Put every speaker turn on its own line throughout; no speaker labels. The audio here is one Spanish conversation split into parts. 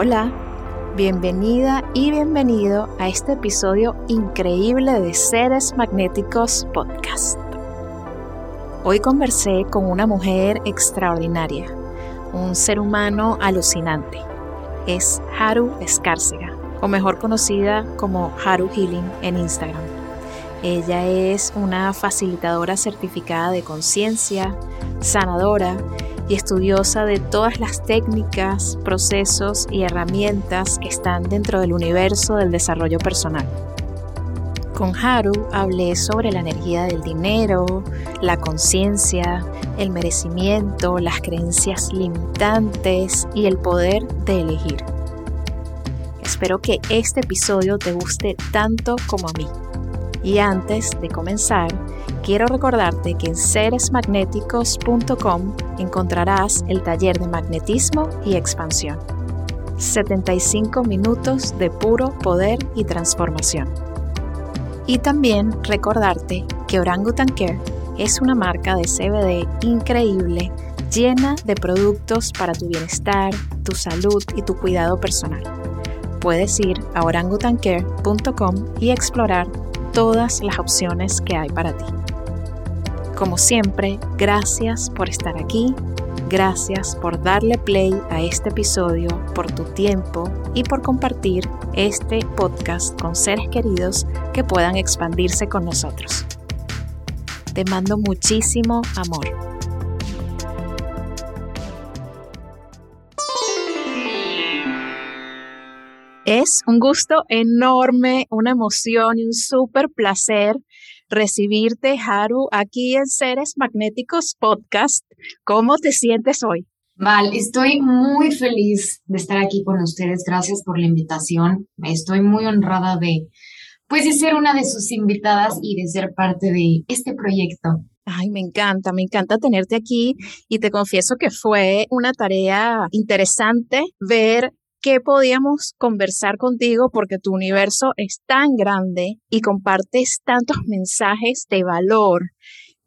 Hola, bienvenida y bienvenido a este episodio increíble de Seres Magnéticos Podcast. Hoy conversé con una mujer extraordinaria, un ser humano alucinante. Es Haru Escárcega, o mejor conocida como Haru Healing en Instagram. Ella es una facilitadora certificada de conciencia, sanadora y estudiosa de todas las técnicas, procesos y herramientas que están dentro del universo del desarrollo personal. Con Haru hablé sobre la energía del dinero, la conciencia, el merecimiento, las creencias limitantes y el poder de elegir. Espero que este episodio te guste tanto como a mí. Y antes de comenzar, quiero recordarte que en seresmagnéticos.com encontrarás el taller de magnetismo y expansión. 75 minutos de puro poder y transformación. Y también recordarte que Orangutan Care es una marca de CBD increíble, llena de productos para tu bienestar, tu salud y tu cuidado personal. Puedes ir a orangutancare.com y explorar todas las opciones que hay para ti. Como siempre, gracias por estar aquí, gracias por darle play a este episodio, por tu tiempo y por compartir este podcast con seres queridos que puedan expandirse con nosotros. Te mando muchísimo amor. Es un gusto enorme, una emoción y un súper placer recibirte, Haru, aquí en Seres Magnéticos Podcast. ¿Cómo te sientes hoy?
Val, estoy muy feliz de estar aquí con ustedes. Gracias por la invitación. Estoy muy honrada de, pues, de ser una de sus invitadas y de ser parte de este proyecto.
Ay, me encanta, me encanta tenerte aquí y te confieso que fue una tarea interesante ver qué podíamos conversar contigo porque tu universo es tan grande y compartes tantos mensajes de valor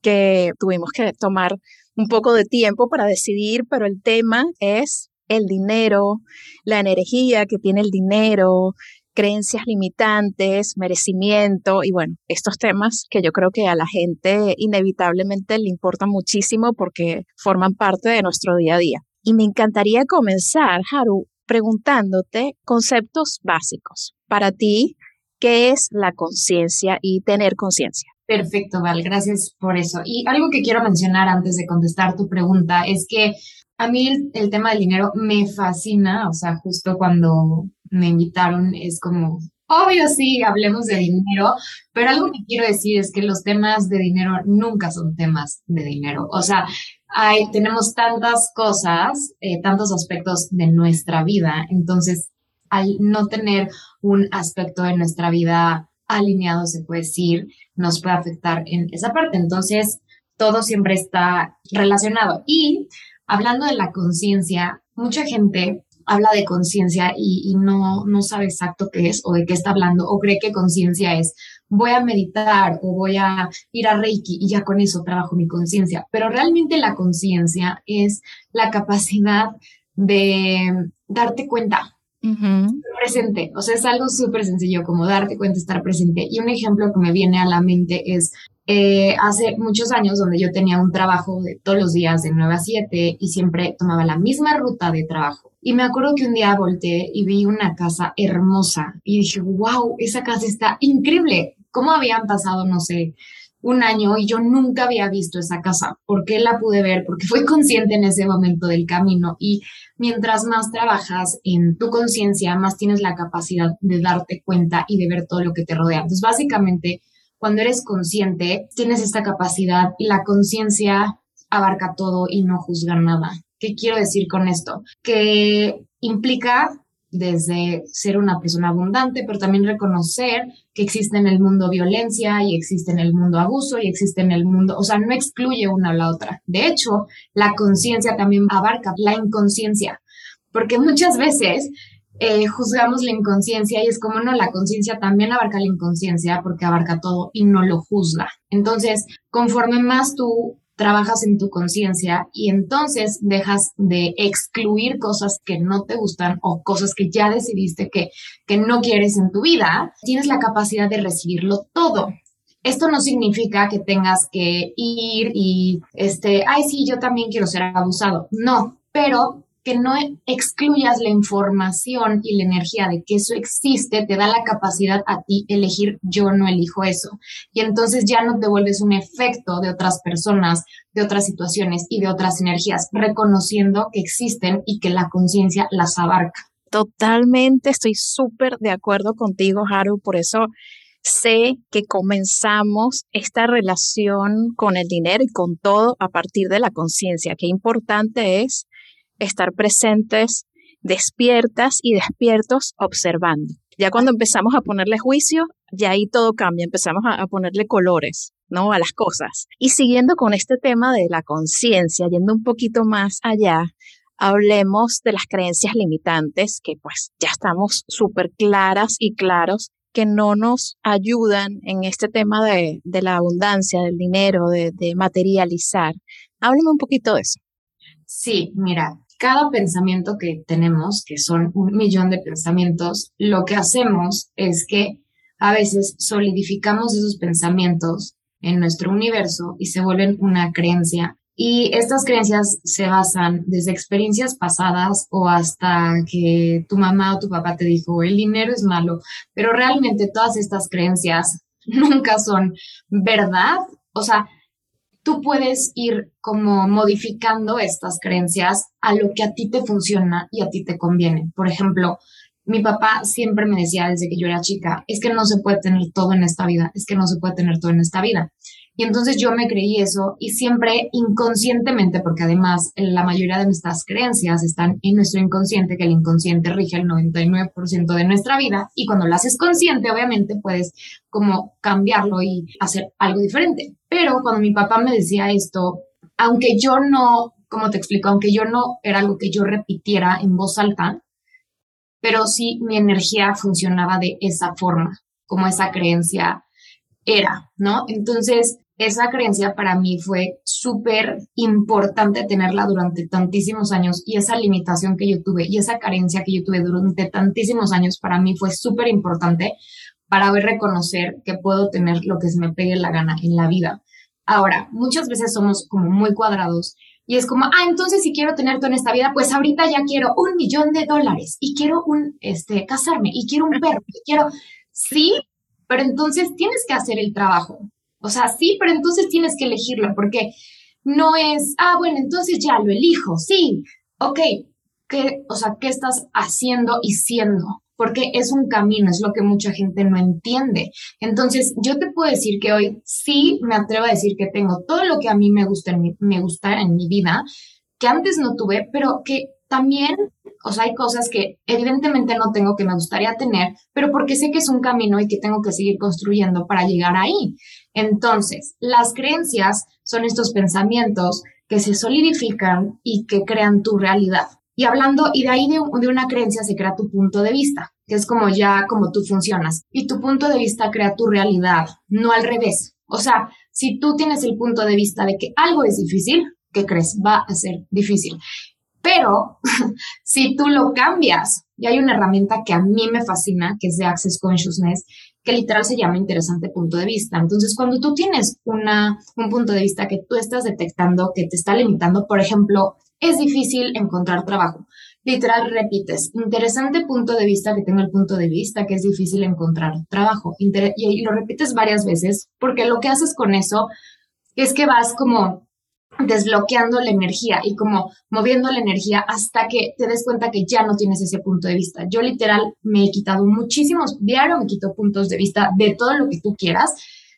que tuvimos que tomar un poco de tiempo para decidir, pero el tema es el dinero, la energía que tiene el dinero, creencias limitantes, merecimiento y bueno, estos temas que yo creo que a la gente inevitablemente le importan muchísimo porque forman parte de nuestro día a día. Y me encantaría comenzar, Haru, preguntándote conceptos básicos. Para ti, ¿qué es la conciencia y tener conciencia?
Perfecto, Val, gracias por eso. Y algo que quiero mencionar antes de contestar tu pregunta es que a mí el, tema del dinero me fascina, o sea, justo cuando me invitaron es como, obvio sí, hablemos de dinero, pero algo que quiero decir es que los temas de dinero nunca son temas de dinero. O sea, hay, tenemos tantas cosas, eh, tantos aspectos de nuestra vida, entonces al no tener un aspecto de nuestra vida alineado, se puede decir, nos puede afectar en esa parte. Entonces, todo siempre está relacionado. Y hablando de la conciencia, mucha gente habla de conciencia y, y, no, no sabe exacto qué es o de qué está hablando o cree que conciencia es voy a meditar o voy a ir a Reiki y ya con eso trabajo mi conciencia. Pero realmente la conciencia es la capacidad de darte cuenta, presente. O sea, es algo súper sencillo como darte cuenta, estar presente. Y un ejemplo que me viene a la mente es eh, hace muchos años donde yo tenía un trabajo de todos los días de 9 a 7 y siempre tomaba la misma ruta de trabajo. Y me acuerdo que un día volteé y vi una casa hermosa y dije, wow, esa casa está increíble cómo habían pasado, no sé, un año y yo nunca había visto esa casa. ¿Por qué la pude ver? Porque fui consciente en ese momento del camino y mientras más trabajas en tu conciencia, más tienes la capacidad de darte cuenta y de ver todo lo que te rodea. Entonces, básicamente, cuando eres consciente, tienes esta capacidad y la conciencia abarca todo y no juzga nada. ¿Qué quiero decir con esto? Que implica desde ser una persona abundante, pero también reconocer que existe en el mundo violencia y existe en el mundo abuso y existe en el mundo, o sea, no excluye una a la otra. De hecho, la conciencia también abarca la inconsciencia, porque muchas veces eh, juzgamos la inconsciencia y es como no, la conciencia también abarca la inconsciencia porque abarca todo y no lo juzga. Entonces, conforme más tú trabajas en tu conciencia y entonces dejas de excluir cosas que no te gustan o cosas que ya decidiste que, que no quieres en tu vida, tienes la capacidad de recibirlo todo. Esto no significa que tengas que ir y, este, ay, sí, yo también quiero ser abusado. No, pero que no excluyas la información y la energía de que eso existe, te da la capacidad a ti elegir yo no elijo eso. Y entonces ya no te vuelves un efecto de otras personas, de otras situaciones y de otras energías, reconociendo que existen y que la conciencia las abarca.
Totalmente, estoy súper de acuerdo contigo, Haru, por eso sé que comenzamos esta relación con el dinero y con todo a partir de la conciencia. Qué importante es estar presentes, despiertas y despiertos observando. Ya cuando empezamos a ponerle juicio, ya ahí todo cambia, empezamos a, ponerle colores, ¿no? A las cosas. Y siguiendo con este tema de la conciencia, yendo un poquito más allá, hablemos de las creencias limitantes, que pues ya estamos súper claras y claros que no nos ayudan en este tema de, la abundancia, del dinero, de, de materializar. Háblame un poquito de eso.
Sí, mira, cada pensamiento que tenemos, que son un millón de pensamientos, lo que hacemos es que a veces solidificamos esos pensamientos en nuestro universo y se vuelven una creencia. Y estas creencias se basan desde experiencias pasadas o hasta que tu mamá o tu papá te dijo, el dinero es malo, pero realmente todas estas creencias nunca son verdad. O sea, tú puedes ir como modificando estas creencias a lo que a ti te funciona y a ti te conviene. Por ejemplo, mi papá siempre me decía desde que yo era chica, es que no se puede tener todo en esta vida, es que no se puede tener todo en esta vida. Y entonces yo me creí eso y siempre inconscientemente, porque además la mayoría de nuestras creencias están en nuestro inconsciente, que el inconsciente rige el 99% de nuestra vida y cuando lo haces consciente, obviamente puedes como cambiarlo y hacer algo diferente. Pero cuando mi papá me decía esto, aunque yo no, como te explico, aunque yo no era algo que yo repitiera en voz alta, pero sí mi energía funcionaba de esa forma, como esa creencia era, ¿no? Entonces, esa creencia para mí fue súper importante tenerla durante tantísimos años y esa limitación que yo tuve y esa carencia que yo tuve durante tantísimos años para mí fue súper importante para ver reconocer que puedo tener lo que se me pegue la gana en la vida. Ahora, muchas veces somos como muy cuadrados y es como, ah, entonces si quiero tener todo en esta vida, pues ahorita ya quiero un millón de dólares y quiero un, este, casarme y quiero un perro quiero, sí, pero entonces tienes que hacer el trabajo. O sea, sí, pero entonces tienes que elegirlo porque no es, ah, bueno, entonces ya lo elijo, sí, ok, ¿qué, o sea, ¿qué estás haciendo y siendo? Porque es un camino, es lo que mucha gente no entiende. Entonces, yo te puedo decir que hoy sí me atrevo a decir que tengo todo lo que a mí me gusta en mi, me gusta en mi vida, que antes no tuve, pero que también, o sea, hay cosas que evidentemente no tengo que me gustaría tener, pero porque sé que es un camino y que tengo que seguir construyendo para llegar ahí. Entonces, las creencias son estos pensamientos que se solidifican y que crean tu realidad. Y hablando, y de ahí de, una creencia se crea tu punto de vista, que es como ya como tú funcionas. Y tu punto de vista crea tu realidad, no al revés. O sea, si tú tienes el punto de vista de que algo es difícil, ¿qué crees? Va a ser difícil. Pero si tú lo cambias, y hay una herramienta que a mí me fascina, que es de Access Consciousness, que literal se llama interesante punto de vista. Entonces, cuando tú tienes una, un punto de vista que tú estás detectando que te está limitando, por ejemplo, es difícil encontrar trabajo. Literal repites, interesante punto de vista que tengo el punto de vista que es difícil encontrar trabajo. y lo repites varias veces porque lo que haces con eso es que vas como desbloqueando la energía y como moviendo la energía hasta que te des cuenta que ya no tienes ese punto de vista. Yo literal me he quitado muchísimos, diario me quito puntos de vista de todo lo que tú quieras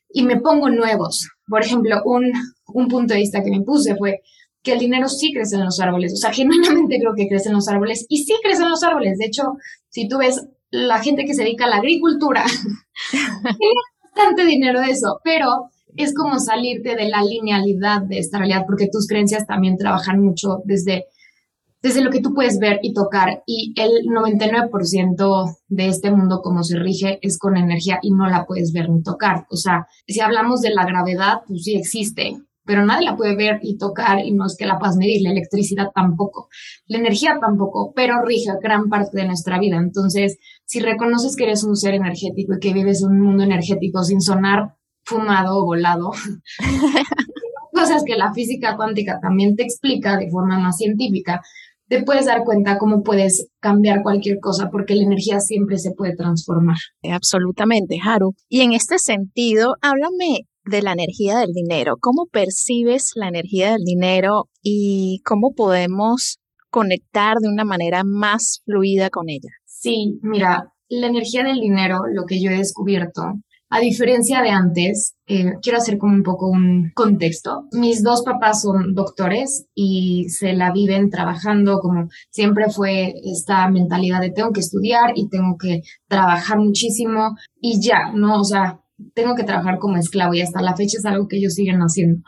y me pongo nuevos. Por ejemplo, un, un punto de vista que me puse fue, que el dinero sí crece en los árboles. O sea, genuinamente creo que crece en los árboles y sí crece en los árboles. De hecho, si tú ves la gente que se dedica a la agricultura, tiene bastante dinero de eso, pero es como salirte de la linealidad de esta realidad, porque tus creencias también trabajan mucho desde, desde lo que tú puedes ver y tocar. Y el 99% de este mundo, como se rige, es con energía y no la puedes ver ni tocar. O sea, si hablamos de la gravedad, pues sí existe, pero nadie la puede ver y tocar y no es que la puedas medir, la electricidad tampoco, la energía tampoco, pero rige gran parte de nuestra vida. Entonces, si reconoces que eres un ser energético y que vives un mundo energético sin sonar fumado o volado, cosas que la física cuántica también te explica de forma más científica, te puedes dar cuenta cómo puedes cambiar cualquier cosa porque la energía siempre se puede transformar.
Absolutamente, Haru. Y en este sentido, háblame de la energía del dinero. ¿Cómo percibes la energía del dinero y cómo podemos conectar de una manera más fluida con ella?
Sí, mira, la energía del dinero, lo que yo he descubierto, a diferencia de antes, eh, quiero hacer como un poco un contexto. Mis dos papás son doctores y se la viven trabajando como siempre fue esta mentalidad de tengo que estudiar y tengo que trabajar muchísimo y ya, ¿no? O sea, tengo que trabajar como esclavo y hasta la fecha es algo que ellos siguen haciendo.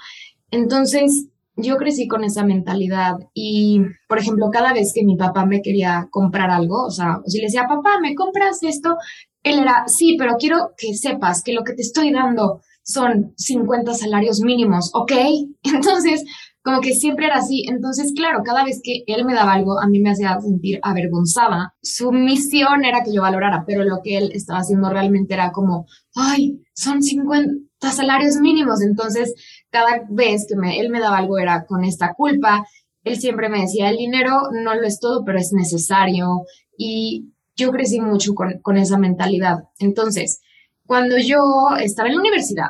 Entonces, yo crecí con esa mentalidad y, por ejemplo, cada vez que mi papá me quería comprar algo, o sea, si le decía, papá, ¿me compras esto? Él era, sí, pero quiero que sepas que lo que te estoy dando son 50 salarios mínimos, ¿ok? Entonces, como que siempre era así. Entonces, claro, cada vez que él me daba algo, a mí me hacía sentir avergonzada. Su misión era que yo valorara, pero lo que él estaba haciendo realmente era como, ay, son 50 salarios mínimos. Entonces, cada vez que me, él me daba algo era con esta culpa. Él siempre me decía, el dinero no lo es todo, pero es necesario. Y yo crecí mucho con, con esa mentalidad. Entonces, cuando yo estaba en la universidad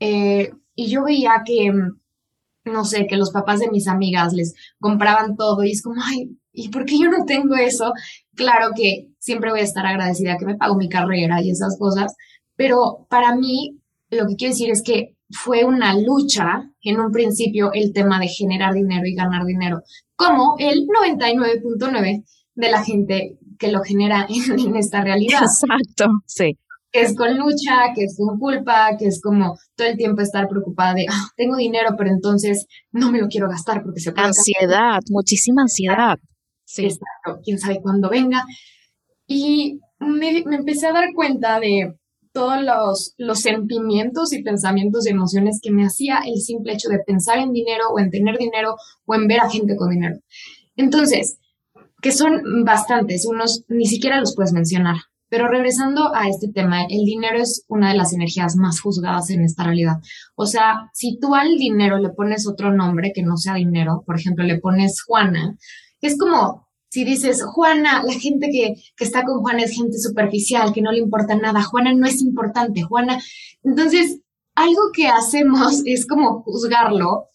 eh, y yo veía que no sé, que los papás de mis amigas les compraban todo y es como, ay, ¿y por qué yo no tengo eso? Claro que siempre voy a estar agradecida que me pago mi carrera y esas cosas, pero para mí lo que quiero decir es que fue una lucha en un principio el tema de generar dinero y ganar dinero, como el 99.9 de la gente que lo genera en, en esta realidad.
Exacto, sí
que es con lucha, que es con culpa, que es como todo el tiempo estar preocupada de, ah, tengo dinero, pero entonces no me lo quiero gastar porque se
puede Ansiedad, muchísima ansiedad.
Sí. Exacto, quién sabe cuándo venga. Y me, me, empecé a dar cuenta de todos los, los sentimientos y pensamientos y emociones que me hacía el simple hecho de pensar en dinero o en tener dinero o en ver a gente con dinero. Entonces, que son bastantes, unos ni siquiera los puedes mencionar. Pero regresando a este tema, el dinero es una de las energías más juzgadas en esta realidad. O sea, si tú al dinero le pones otro nombre que no sea dinero, por ejemplo, le pones Juana, es como si dices, Juana, la gente que, que está con Juana es gente superficial, que no le importa nada, Juana no es importante, Juana. Entonces, algo que hacemos es como juzgarlo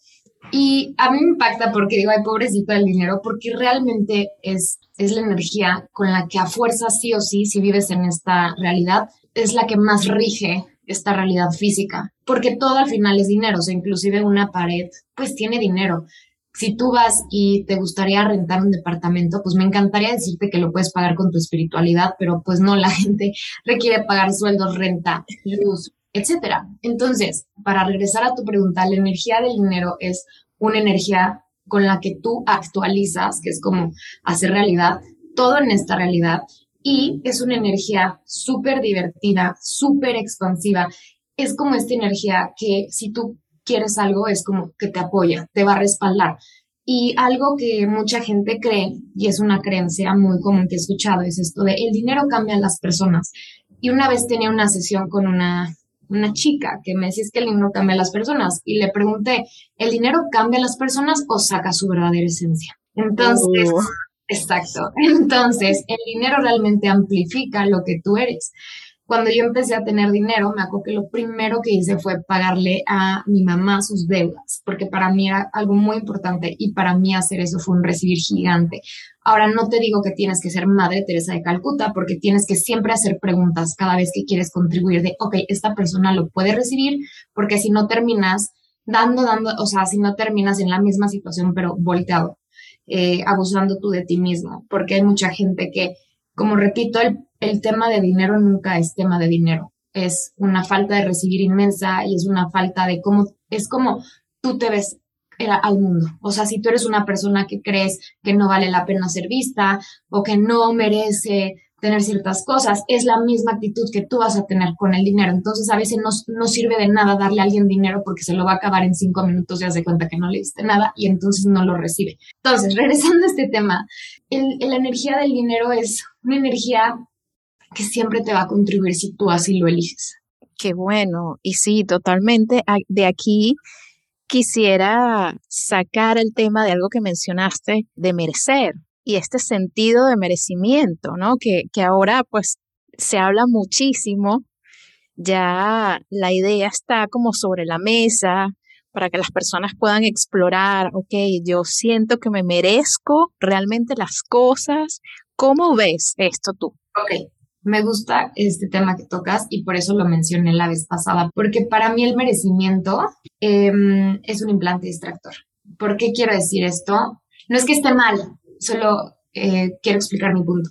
y a mí me impacta porque digo, ay, pobrecito el dinero, porque realmente es es la energía con la que a fuerza sí o sí, si vives en esta realidad, es la que más rige esta realidad física, porque todo al final es dinero, o sea, inclusive una pared, pues tiene dinero. Si tú vas y te gustaría rentar un departamento, pues me encantaría decirte que lo puedes pagar con tu espiritualidad, pero pues no, la gente requiere pagar sueldos, renta, luz, etcétera. Entonces, para regresar a tu pregunta, la energía del dinero es una energía con la que tú actualizas, que es como hacer realidad todo en esta realidad. Y es una energía súper divertida, súper expansiva. Es como esta energía que si tú quieres algo, es como que te apoya, te va a respaldar. Y algo que mucha gente cree, y es una creencia muy común que he escuchado, es esto de el dinero cambia a las personas. Y una vez tenía una sesión con una una chica que me decía que el dinero cambia a las personas y le pregunté, ¿el dinero cambia a las personas o saca su verdadera esencia? Entonces, uh. exacto. Entonces, el dinero realmente amplifica lo que tú eres cuando yo empecé a tener dinero, me acuerdo que lo primero que hice fue pagarle a mi mamá sus deudas, porque para mí era algo muy importante y para mí hacer eso fue un recibir gigante. Ahora no te digo que tienes que ser Madre Teresa de Calcuta, porque tienes que siempre hacer preguntas cada vez que quieres contribuir de, ok, esta persona lo puede recibir, porque si no terminas dando, dando, o sea, si no terminas en la misma situación, pero volteado, eh, abusando tú de ti mismo, porque hay mucha gente que, como repito, el, el tema de dinero nunca es tema de dinero, es una falta de recibir inmensa y es una falta de cómo, es como tú te ves al mundo. O sea, si tú eres una persona que crees que no vale la pena ser vista o que no merece tener ciertas cosas, es la misma actitud que tú vas a tener con el dinero. Entonces, a veces no, sirve de nada darle a alguien dinero porque se lo va a acabar en cinco minutos y hace cuenta que no le diste nada y entonces no lo recibe. Entonces, regresando a este tema, la energía del dinero es una energía que siempre te va a contribuir si tú así lo eliges.
Qué bueno. Y sí, totalmente. De aquí quisiera sacar el tema de algo que mencionaste, de merecer y este sentido de merecimiento, ¿no? Que, que ahora pues se habla muchísimo, ya la idea está como sobre la mesa para que las personas puedan explorar, ok, yo siento que me merezco realmente las cosas. ¿Cómo ves esto tú?
Ok, me gusta este tema que tocas y por eso lo mencioné la vez pasada, porque para mí el merecimiento em, es un implante distractor. ¿Por qué quiero decir esto? No es que esté mal, solo eh, quiero explicar mi punto.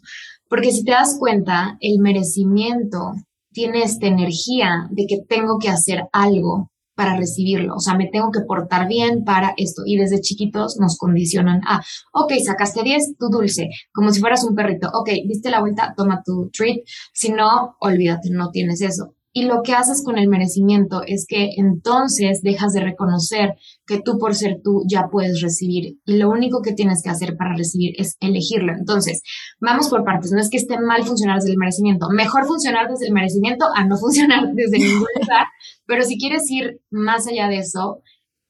Porque si te das cuenta, el merecimiento tiene esta energía de que tengo que hacer algo para recibirlo. O sea, me tengo que portar bien para esto. Y desde chiquitos nos condicionan a, ok, sacaste 10, tu dulce, como si fueras un perrito. Ok, diste la vuelta, toma tu treat. Si no, olvídate, no tienes eso. Y lo que haces con el merecimiento es que entonces dejas de reconocer que tú por ser tú ya puedes recibir. Y lo único que tienes que hacer para recibir es elegirlo. Entonces, vamos por partes. No es que esté mal funcionar desde el merecimiento. Mejor funcionar desde el merecimiento a no funcionar desde ningún lugar. Pero si quieres ir más allá de eso,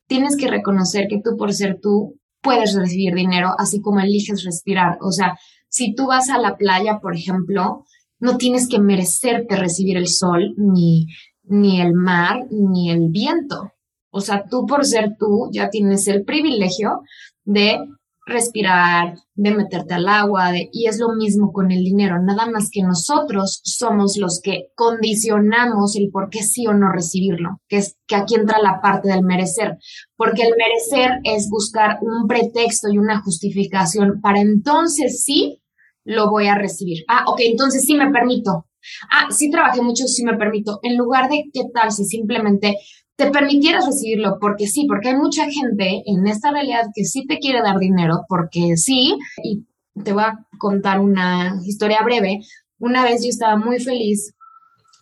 tienes que reconocer que tú por ser tú puedes recibir dinero, así como eliges respirar. O sea, si tú vas a la playa, por ejemplo, no tienes que merecerte recibir el sol, ni, ni el mar, ni el viento. O sea, tú por ser tú ya tienes el privilegio de respirar, de meterte al agua, y es lo mismo con el dinero, nada más que nosotros somos los que condicionamos el por qué sí o no recibirlo, que es que aquí entra la parte del merecer, porque el merecer es buscar un pretexto y una justificación para entonces sí lo voy a recibir. Ah, ok, entonces sí me permito. Ah, sí trabajé mucho, sí me permito. En lugar de qué tal si simplemente te permitieras recibirlo, porque sí, porque hay mucha gente en esta realidad que sí te quiere dar dinero, porque sí, y te voy a contar una historia breve. Una vez yo estaba muy feliz,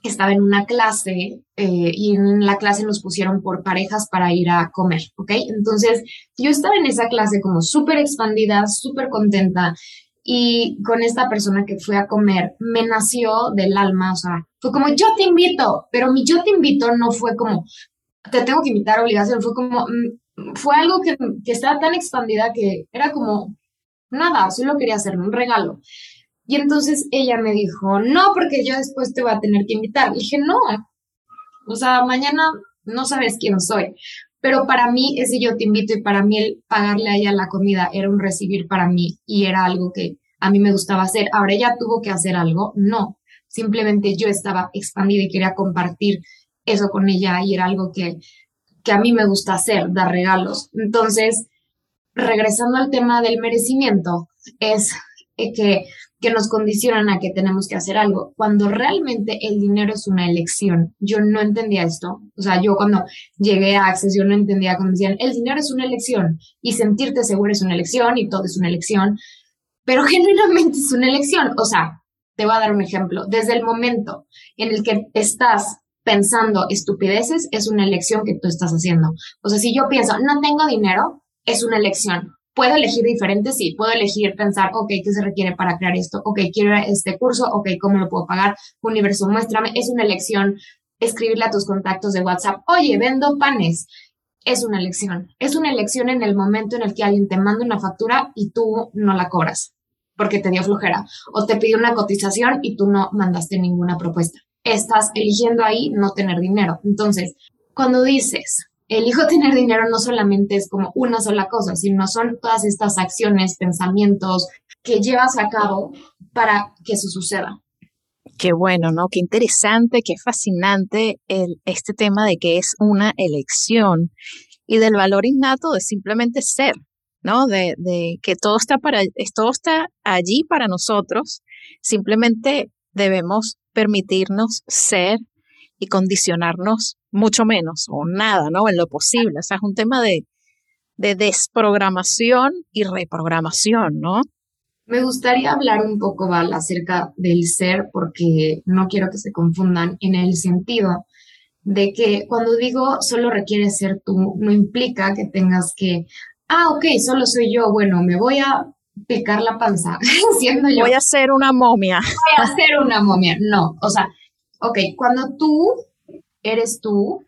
estaba en una clase eh, y en la clase nos pusieron por parejas para ir a comer, ¿ok? Entonces yo estaba en esa clase como súper expandida, súper contenta y con esta persona que fui a comer me nació del alma, o sea, fue como yo te invito, pero mi yo te invito no fue como te tengo que invitar obligación, fue como, mm, fue algo que, que estaba tan expandida que era como, nada, solo quería hacerme un regalo. Y entonces ella me dijo, no, porque yo después te voy a tener que invitar. Dije, no, o sea, mañana no sabes quién soy. Pero para mí, ese yo te invito y para mí el pagarle a ella la comida era un recibir para mí y era algo que a mí me gustaba hacer. Ahora ella tuvo que hacer algo, no. Simplemente yo estaba expandida y quería compartir eso con ella y era algo que, que a mí me gusta hacer, dar regalos. Entonces, regresando al tema del merecimiento, es que que nos condicionan a que tenemos que hacer algo, cuando realmente el dinero es una elección. Yo no entendía esto. O sea, yo cuando llegué a Access, yo no entendía cuando decían, el dinero es una elección y sentirte seguro es una elección y todo es una elección, pero genuinamente es una elección. O sea, te voy a dar un ejemplo. Desde el momento en el que estás pensando estupideces, es una elección que tú estás haciendo. O sea, si yo pienso, no tengo dinero, es una elección puedo elegir diferente, sí, puedo elegir pensar, ok, ¿qué se requiere para crear esto? Ok, quiero este curso, ok, ¿cómo lo puedo pagar? Universo, muéstrame, es una elección escribirle a tus contactos de WhatsApp, oye, vendo panes. Es una elección. Es una elección en el momento en el que alguien te manda una factura y tú no la cobras porque te dio flojera o te pidió una cotización y tú no mandaste ninguna propuesta. Estás eligiendo ahí no tener dinero. Entonces, cuando dices, elijo tener dinero no solamente es como una sola cosa, sino son todas estas acciones, pensamientos que llevas a cabo para que eso suceda.
Qué bueno, ¿no? Qué interesante, qué fascinante el, este tema de que es una elección. y del valor innato de simplemente ser, ¿no? De, de que todo está, para, todo está allí para nosotros, simplemente debemos permitirnos ser y condicionarnos mucho menos o nada, ¿no? En lo posible. O sea, es un tema de, de desprogramación y reprogramación, ¿no?
Me gustaría hablar un poco, Val, acerca del ser, porque no quiero que se confundan en el sentido de que cuando digo solo requiere ser tú, no implica que tengas que, ah, ok, solo soy yo, bueno, me voy a picar la panza siendo yo.
Voy a ser una momia.
Voy a ser una momia. No, o sea, ok, cuando tú eres tú,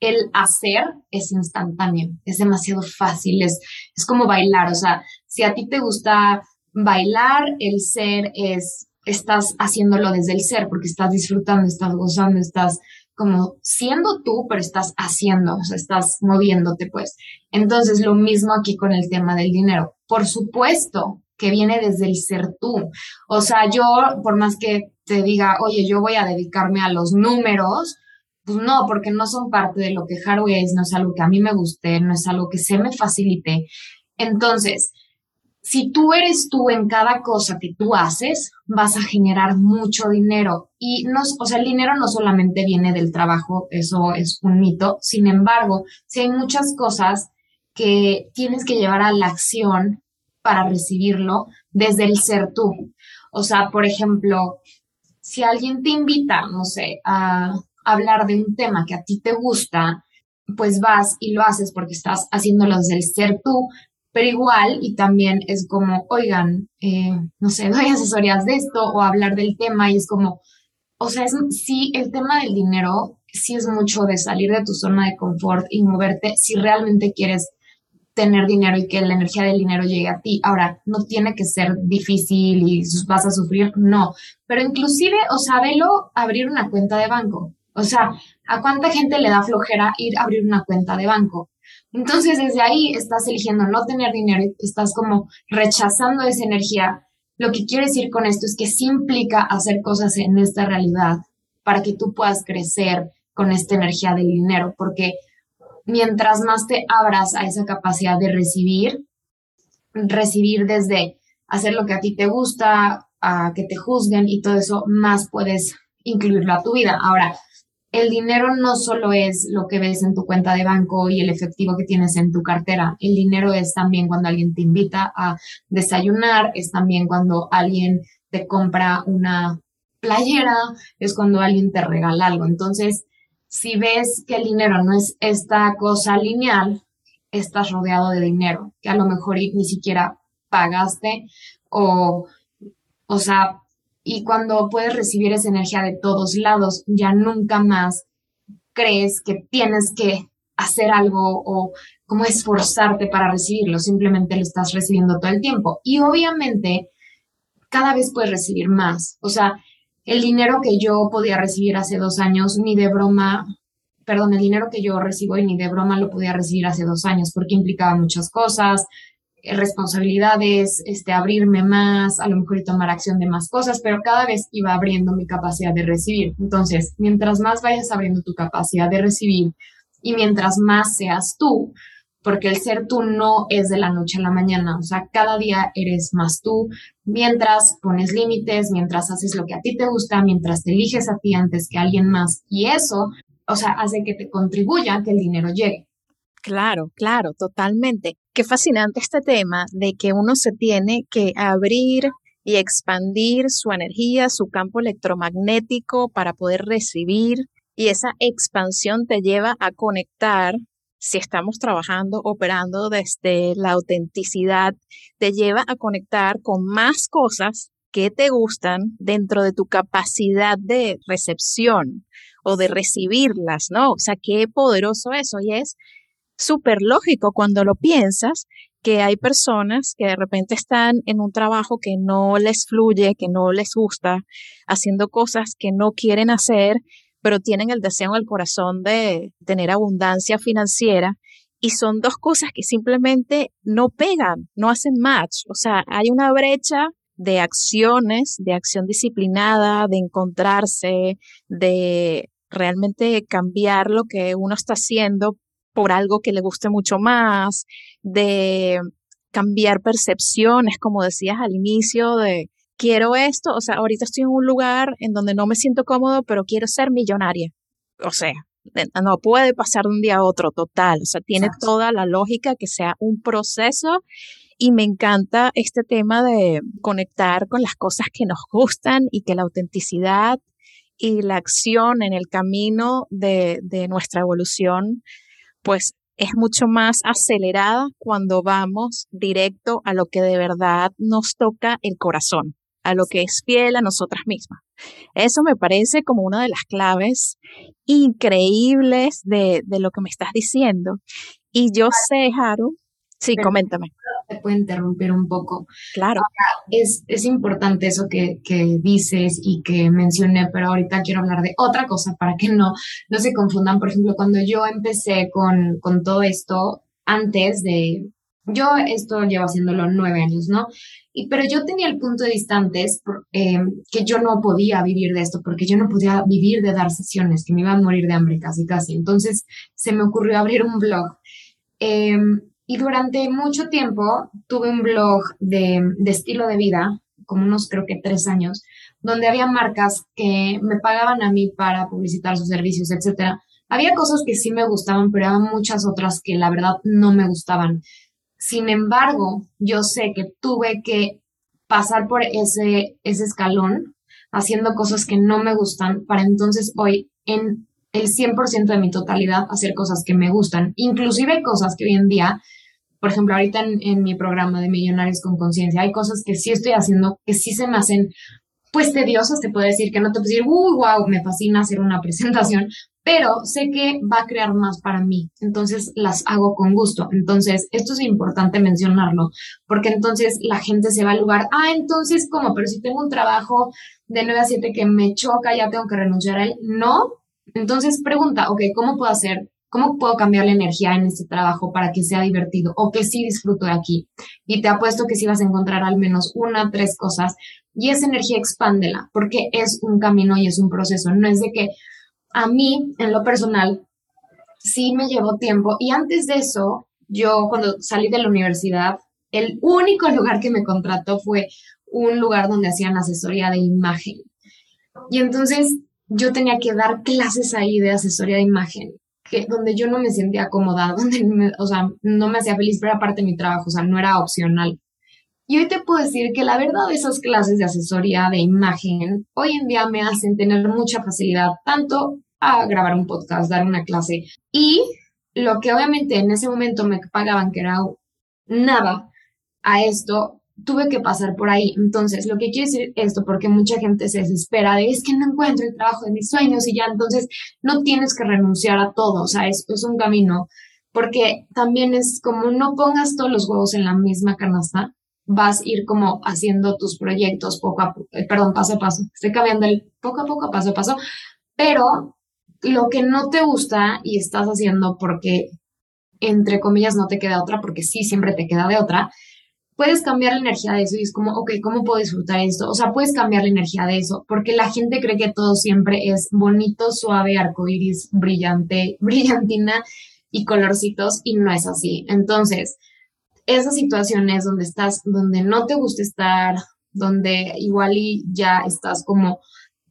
el hacer es instantáneo, es demasiado fácil, es, es como bailar, o sea, si a ti te gusta bailar, el ser es, estás haciéndolo desde el ser, porque estás disfrutando, estás gozando, estás como siendo tú, pero estás haciendo, o sea, estás moviéndote, pues. Entonces, lo mismo aquí con el tema del dinero. Por supuesto que viene desde el ser tú. O sea, yo, por más que te diga, oye, yo voy a dedicarme a los números, pues no, porque no son parte de lo que Haru es, no es algo que a mí me guste, no es algo que se me facilite. Entonces, si tú eres tú en cada cosa que tú haces, vas a generar mucho dinero. Y no, o sea, el dinero no solamente viene del trabajo, eso es un mito. Sin embargo, si hay muchas cosas que tienes que llevar a la acción para recibirlo desde el ser tú. O sea, por ejemplo, si alguien te invita, no sé, a hablar de un tema que a ti te gusta, pues vas y lo haces porque estás haciéndolo desde el ser tú, pero igual, y también es como, oigan, eh, no sé, doy asesorías de esto o hablar del tema y es como, o sea, es, sí, el tema del dinero sí es mucho de salir de tu zona de confort y moverte si realmente quieres tener dinero y que la energía del dinero llegue a ti. Ahora, no tiene que ser difícil y vas a sufrir, no, pero inclusive, o sea, velo abrir una cuenta de banco. O sea, ¿a cuánta gente le da flojera ir a abrir una cuenta de banco? Entonces, desde ahí estás eligiendo no tener dinero, estás como rechazando esa energía. Lo que quiero decir con esto es que sí implica hacer cosas en esta realidad para que tú puedas crecer con esta energía del dinero, porque mientras más te abras a esa capacidad de recibir, recibir desde hacer lo que a ti te gusta, a que te juzguen y todo eso, más puedes incluirlo a tu vida. Ahora, el dinero no solo es lo que ves en tu cuenta de banco y el efectivo que tienes en tu cartera. El dinero es también cuando alguien te invita a desayunar, es también cuando alguien te compra una playera, es cuando alguien te regala algo. Entonces, si ves que el dinero no es esta cosa lineal, estás rodeado de dinero, que a lo mejor ni siquiera pagaste o, o sea, y cuando puedes recibir esa energía de todos lados, ya nunca más crees que tienes que hacer algo o como esforzarte para recibirlo, simplemente lo estás recibiendo todo el tiempo. Y obviamente, cada vez puedes recibir más. O sea, el dinero que yo podía recibir hace dos años, ni de broma, perdón, el dinero que yo recibo y ni de broma lo podía recibir hace dos años porque implicaba muchas cosas, responsabilidades, este, abrirme más, a lo mejor tomar acción de más cosas, pero cada vez iba abriendo mi capacidad de recibir. Entonces, mientras más vayas abriendo tu capacidad de recibir y mientras más seas tú, porque el ser tú no es de la noche a la mañana, o sea, cada día eres más tú, mientras pones límites, mientras haces lo que a ti te gusta, mientras te eliges a ti antes que a alguien más, y eso, o sea, hace que te contribuya que el dinero llegue.
Claro, claro, totalmente. Qué fascinante este tema de que uno se tiene que abrir y expandir su energía, su campo electromagnético para poder recibir y esa expansión te lleva a conectar, si estamos trabajando, operando desde la autenticidad, te lleva a conectar con más cosas que te gustan dentro de tu capacidad de recepción o de recibirlas, ¿no? O sea, qué poderoso eso y es súper lógico cuando lo piensas que hay personas que de repente están en un trabajo que no les fluye, que no les gusta, haciendo cosas que no quieren hacer, pero tienen el deseo en el corazón de tener abundancia financiera. Y son dos cosas que simplemente no pegan, no hacen match. O sea, hay una brecha de acciones, de acción disciplinada, de encontrarse, de realmente cambiar lo que uno está haciendo por algo que le guste mucho más, de cambiar percepciones, como decías al inicio, de quiero esto, o sea, ahorita estoy en un lugar en donde no me siento cómodo, pero quiero ser millonaria. O sea, no puede pasar de un día a otro, total. O sea, tiene toda la lógica que sea un proceso y me encanta este tema de conectar con las cosas que nos gustan y que la autenticidad y la acción en el camino de, de nuestra evolución, pues es mucho más acelerada cuando vamos directo a lo que de verdad nos toca el corazón, a lo que es fiel a nosotras mismas. Eso me parece como una de las claves increíbles de, de lo que me estás diciendo. Y yo sé, Haru, sí, coméntame
te puede interrumpir un poco.
Claro.
es, es importante eso que, que, dices y que mencioné, pero ahorita quiero hablar de otra cosa para que no, no se confundan. Por ejemplo, cuando yo empecé con, con todo esto, antes de, yo esto llevo haciéndolo nueve años, ¿no? Y, pero yo tenía el punto de distantes eh, que yo no podía vivir de esto, porque yo no podía vivir de dar sesiones, que me iba a morir de hambre casi, casi. Entonces se me ocurrió abrir un blog. Eh, y durante mucho tiempo tuve un blog de, estilo de vida, como unos creo que tres años, donde había marcas que me pagaban a mí para publicitar sus servicios, etcétera. Había cosas que sí me gustaban, pero había muchas otras que la verdad no me gustaban. Sin embargo, yo sé que tuve que pasar por ese, ese escalón haciendo cosas que no me gustan para entonces hoy en el 100% de mi totalidad hacer cosas que me gustan, inclusive cosas que hoy en día por ejemplo, ahorita en, mi programa de Millonarios con Conciencia, hay cosas que sí estoy haciendo que sí se me hacen, pues, tediosas, te puedo decir, que no te puedo decir, uy, wow, me fascina hacer una presentación, pero sé que va a crear más para mí, entonces las hago con gusto. Entonces, esto es importante mencionarlo, porque entonces la gente se va al lugar, ah, entonces, ¿cómo? Pero si tengo un trabajo de 9 a 7 que me choca, ya tengo que renunciar a él. No, entonces pregunta, ok, ¿cómo puedo hacer ¿Cómo puedo cambiar la energía en este trabajo para que sea divertido o que sí disfruto de aquí? Y te apuesto que sí vas a encontrar al menos una, tres cosas y esa energía expándela porque es un camino y es un proceso. No es de que a mí, en lo personal, sí me llevó tiempo y antes de eso, yo cuando salí de la universidad, el único lugar que me contrató fue un lugar donde hacían asesoría de imagen. Y entonces yo tenía que dar clases ahí de asesoría de imagen donde yo no me sentía cómoda, donde, o sea, no me hacía feliz, pero aparte de mi trabajo, o sea, no era opcional. Y hoy te puedo decir que la verdad esas clases de asesoría de imagen hoy en día me hacen tener mucha facilidad tanto a grabar un podcast, dar una clase y lo que obviamente en ese momento me pagaban que era nada a esto tuve que pasar por ahí. Entonces, lo que quiero decir esto, porque mucha gente se desespera de es que no encuentro el trabajo de mis sueños y ya, entonces no tienes que renunciar a todo, o sea, es, es un camino, porque también es como no pongas todos los huevos en la misma canasta, vas a ir como haciendo tus proyectos poco a poco, eh, perdón, paso a paso, estoy cambiando el poco a poco, paso a paso, pero lo que no te gusta y estás haciendo porque, entre comillas, no te queda otra, porque sí, siempre te queda de otra, puedes cambiar la energía de eso y es como, ok, ¿cómo puedo disfrutar esto? O sea, puedes cambiar la energía de eso, porque la gente cree que todo siempre es bonito, suave, arcoíris, brillante, brillantina y colorcitos, y no es así. Entonces, esas situaciones donde estás, donde no te gusta estar, donde igual y ya estás como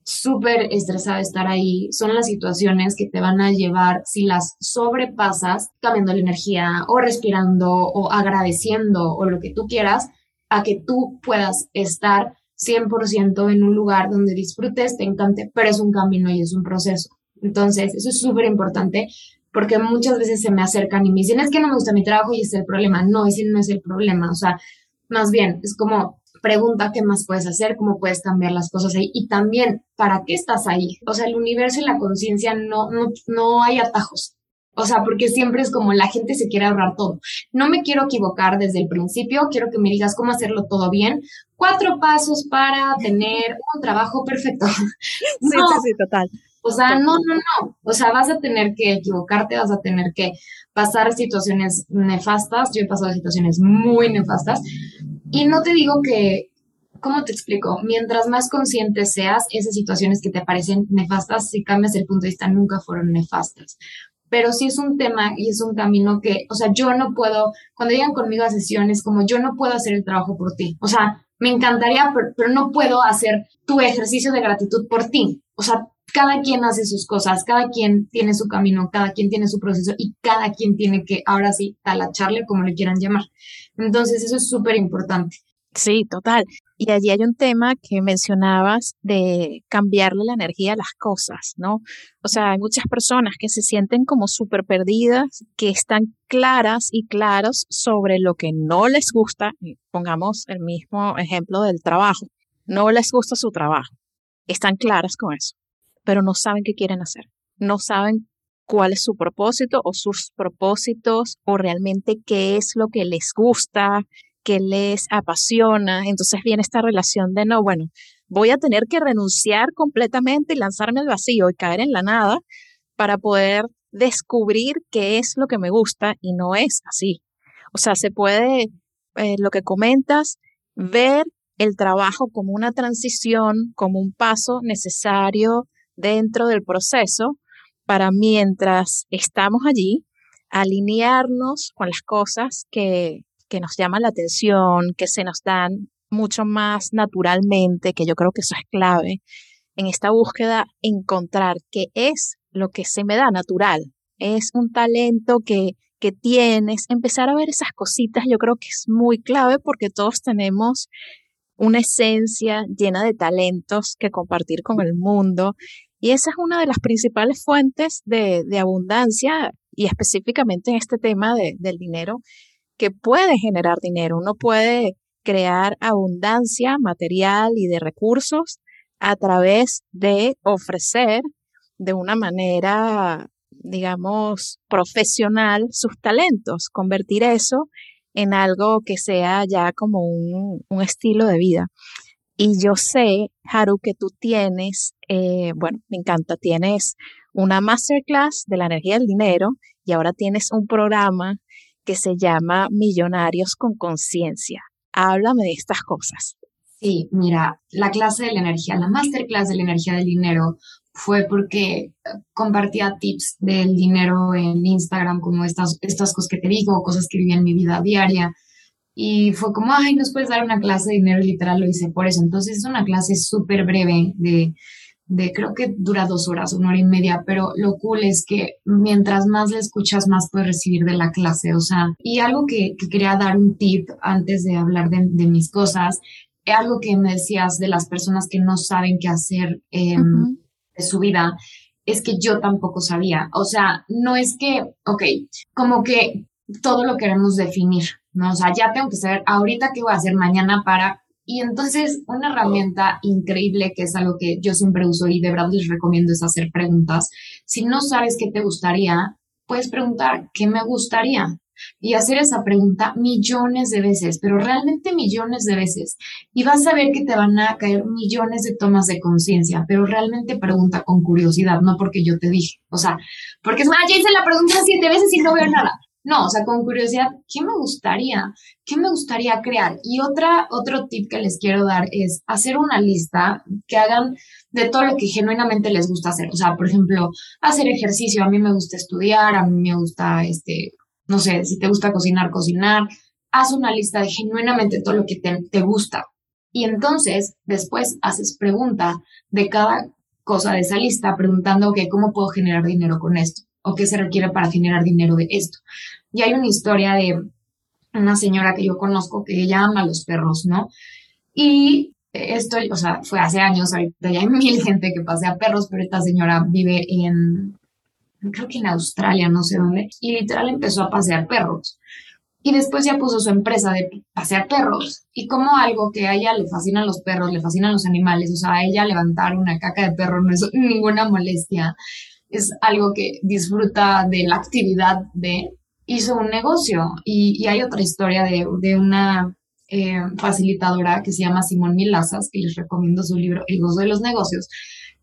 súper estresada estar ahí, son las situaciones que te van a llevar, si las sobrepasas, cambiando la energía o respirando o agradeciendo o lo que tú quieras, a que tú puedas estar 100% en un lugar donde disfrutes, te encante, pero es un camino y es un proceso. Entonces, eso es súper importante porque muchas veces se me acercan y me dicen, es que no me gusta mi trabajo y es el problema. No, ese no es el problema. O sea, más bien, es como pregunta qué más puedes hacer, cómo puedes cambiar las cosas ahí y también para qué estás ahí. O sea, el universo y la conciencia no, no, no hay atajos. O sea, porque siempre es como la gente se quiere ahorrar todo. No me quiero equivocar desde el principio, quiero que me digas cómo hacerlo todo bien. Cuatro pasos para tener un trabajo perfecto.
Sí, sí, sí, total.
O sea, no, no, no. O sea, vas a tener que equivocarte, vas a tener que pasar situaciones nefastas. Yo he pasado situaciones muy nefastas, y no te digo que, ¿cómo te explico? Mientras más consciente seas, esas situaciones que te parecen nefastas, si cambias el punto de vista, nunca fueron nefastas. pero sí es un tema y es un camino que, o sea, yo no puedo, cuando llegan conmigo a sesiones, como yo no puedo hacer el trabajo por ti, o sea, me encantaría, pero, no puedo hacer tu ejercicio de gratitud por ti. O sea, cada quien hace sus cosas, cada quien tiene su camino, cada quien tiene su proceso y cada quien tiene que, ahora sí, talacharle como le quieran llamar. Entonces, eso es súper importante.
Sí, total. Y allí hay un tema que mencionabas de cambiarle la energía a las cosas, ¿no? O sea, hay muchas personas que se sienten como súper perdidas, que están claras y claros sobre lo que no les gusta. Pongamos el mismo ejemplo del trabajo. No les gusta su trabajo. Están claras con eso, pero no saben qué quieren hacer. No saben cuál es su propósito o sus propósitos o realmente qué es lo que les gusta, que les apasiona. Entonces viene esta relación de, no, bueno, voy a tener que renunciar completamente y lanzarme al vacío y caer en la nada para poder descubrir qué es lo que me gusta y no es así. O sea, se puede, eh, lo que comentas, ver el trabajo como una transición, como un paso necesario dentro del proceso para mientras estamos allí, alinearnos con las cosas que, que nos llaman la atención, que se nos dan mucho más naturalmente, que yo creo que eso es clave en esta búsqueda, encontrar qué es lo que se me da natural. Es un talento que, que tienes, empezar a ver esas cositas, yo creo que es muy clave porque todos tenemos una esencia llena de talentos que compartir con el mundo. Y esa es una de las principales fuentes de, abundancia y específicamente en este tema de, del dinero que puede generar dinero. Uno puede crear abundancia material y de recursos a través de ofrecer de una manera, digamos, profesional sus talentos, convertir eso en algo que sea ya como un, estilo de vida. Y yo sé, Haru, que tú tienes, eh, bueno, me encanta, tienes una masterclass de la energía del dinero y ahora tienes un programa que se llama Millonarios con Conciencia. Háblame de estas cosas.
Sí, mira, la clase de la energía, la masterclass de la energía del dinero fue porque eh, compartía tips del dinero en Instagram, como estas, estas cosas que te digo, cosas que vivía en mi vida diaria. Y fue como, ay, nos puedes dar una clase de dinero, literal lo hice por eso. Entonces es una clase súper breve de de creo que dura dos horas, una hora y media, pero lo cool es que mientras más le escuchas, más puedes recibir de la clase, o sea, y algo que, quería dar un tip antes de hablar de, mis cosas, algo que me decías de las personas que no saben qué hacer em, de su vida, es que yo tampoco sabía, o sea, no es que, ok, como que todo lo queremos definir, ¿no? O sea, ya tengo que saber ahorita qué voy a hacer mañana para y entonces una herramienta increíble que es algo que yo siempre uso y de verdad les recomiendo es hacer preguntas. Si no sabes qué te gustaría, puedes preguntar, ¿qué me gustaría? Y hacer esa pregunta millones de veces, pero realmente millones de veces. Y vas a ver que te van a caer millones de tomas de conciencia, pero realmente pregunta con curiosidad, no porque yo te dije. O sea, porque es, ah, ya hice la pregunta siete veces y no veo nada. No, o sea, con curiosidad, ¿qué me gustaría? ¿Qué me gustaría crear? Y otra, otro tip que les quiero dar es hacer una lista que hagan de todo lo que genuinamente les gusta hacer. O sea, por ejemplo, hacer ejercicio. A mí me gusta estudiar, a mí me gusta, este, no sé, si te gusta cocinar, cocinar. Haz una lista de genuinamente todo lo que te, te gusta. Y entonces, después haces pregunta de cada cosa de esa lista, preguntando, ok, ¿cómo puedo generar dinero con esto? o qué se requiere para generar dinero de esto. Y hay una historia de una señora que yo conozco que ella ama a los perros, ¿no? Y esto, o sea, fue hace años, ahorita ya hay mil gente que pasea perros, pero esta señora vive en, creo que en Australia, no sé dónde, y literal empezó a pasear perros. Y después ya puso su empresa de pasear perros. Y como algo que a ella le fascinan los perros, le fascinan los animales, o sea, a ella levantar una caca de perro no es ninguna molestia es algo que disfruta de la actividad de, hizo un negocio. Y, hay otra historia de, una eh, facilitadora que se llama Simón Milazas, que les recomiendo su libro El gozo de los negocios,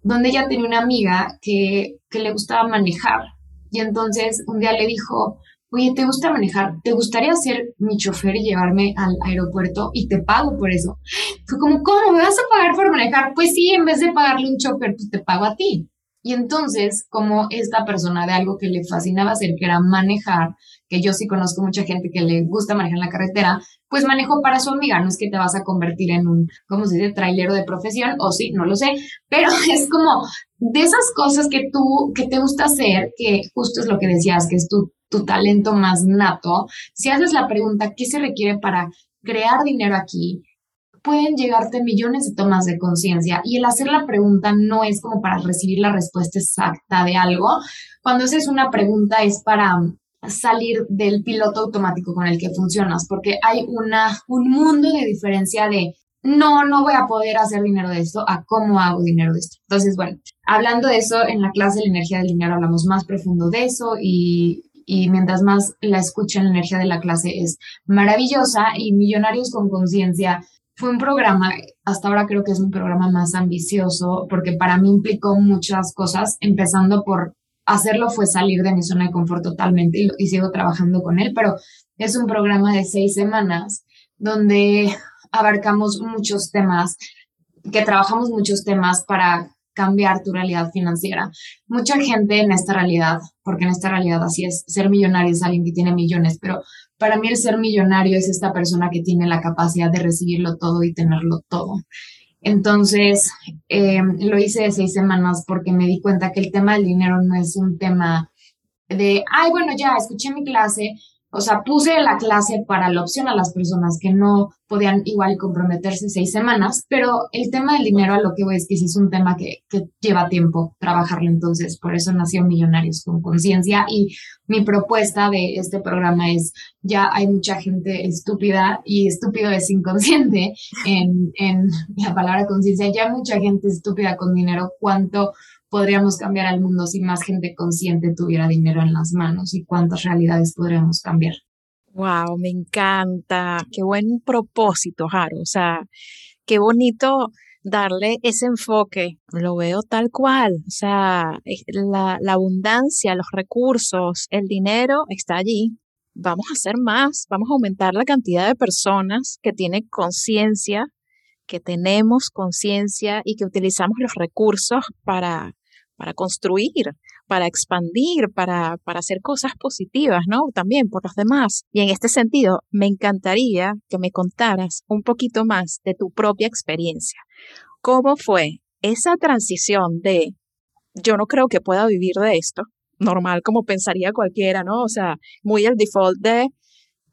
donde ella tenía una amiga que, que le gustaba manejar. Y entonces un día le dijo, oye, ¿te gusta manejar? ¿Te gustaría ser mi chofer y llevarme al aeropuerto y te pago por eso? Fue como, ¿cómo me vas a pagar por manejar? Pues sí, en vez de pagarle un chofer, pues te pago a ti. Y entonces, como esta persona de algo que le fascinaba hacer, que era manejar, que yo sí conozco mucha gente que le gusta manejar en la carretera, pues manejó para su amiga. No es que te vas a convertir en un, ¿cómo se dice?, trailero de profesión, o sí, no lo sé, pero es como de esas cosas que tú, que te gusta hacer, que justo es lo que decías, que es tu, tu talento más nato. Si haces la pregunta, ¿qué se requiere para crear dinero aquí? pueden llegarte millones de tomas de conciencia y el hacer la pregunta no es como para recibir la respuesta exacta de algo. Cuando haces una pregunta es para salir del piloto automático con el que funcionas, porque hay una, un mundo de diferencia de no, no voy a poder hacer dinero de esto, a cómo hago dinero de esto. Entonces, bueno, hablando de eso, en la clase de la energía del dinero hablamos más profundo de eso y, y mientras más la escuchen, la energía de la clase es maravillosa y Millonarios con Conciencia fue un programa, hasta ahora creo que es un programa más ambicioso porque para mí implicó muchas cosas, empezando por hacerlo fue salir de mi zona de confort totalmente y, sigo trabajando con él, pero es un programa de seis semanas donde abarcamos muchos temas, que trabajamos muchos temas para cambiar tu realidad financiera. Mucha gente en esta realidad, porque en esta realidad así es, ser millonario es alguien que tiene millones, pero para mí el ser millonario es esta persona que tiene la capacidad de recibirlo todo y tenerlo todo. Entonces, eh, lo hice de seis semanas porque me di cuenta que el tema del dinero no es un tema de, ay, bueno, ya escuché mi clase, o sea, puse la clase para la opción a las personas que no podían igual comprometerse seis semanas, pero el tema del dinero a lo que voy es que es un tema que, que lleva tiempo trabajarlo, entonces por eso nació Millonarios con Conciencia y mi propuesta de este programa es, ya hay mucha gente estúpida y estúpido es inconsciente en, en la palabra conciencia, ya hay mucha gente estúpida con dinero, ¿cuánto podríamos cambiar al mundo si más gente consciente tuviera dinero en las manos y cuántas realidades podríamos cambiar.
Wow, me encanta. Qué buen propósito, Jaro. O sea, qué bonito darle ese enfoque. Lo veo tal cual. O sea, la, la abundancia, los recursos, el dinero está allí. Vamos a hacer más, vamos a aumentar la cantidad de personas que tienen conciencia, que tenemos conciencia y que utilizamos los recursos para para construir, para expandir, para, para hacer cosas positivas, ¿no? También por los demás. Y en este sentido, me encantaría que me contaras un poquito más de tu propia experiencia. ¿Cómo fue esa transición de yo no creo que pueda vivir de esto, normal como pensaría cualquiera, ¿no? O sea, muy el default de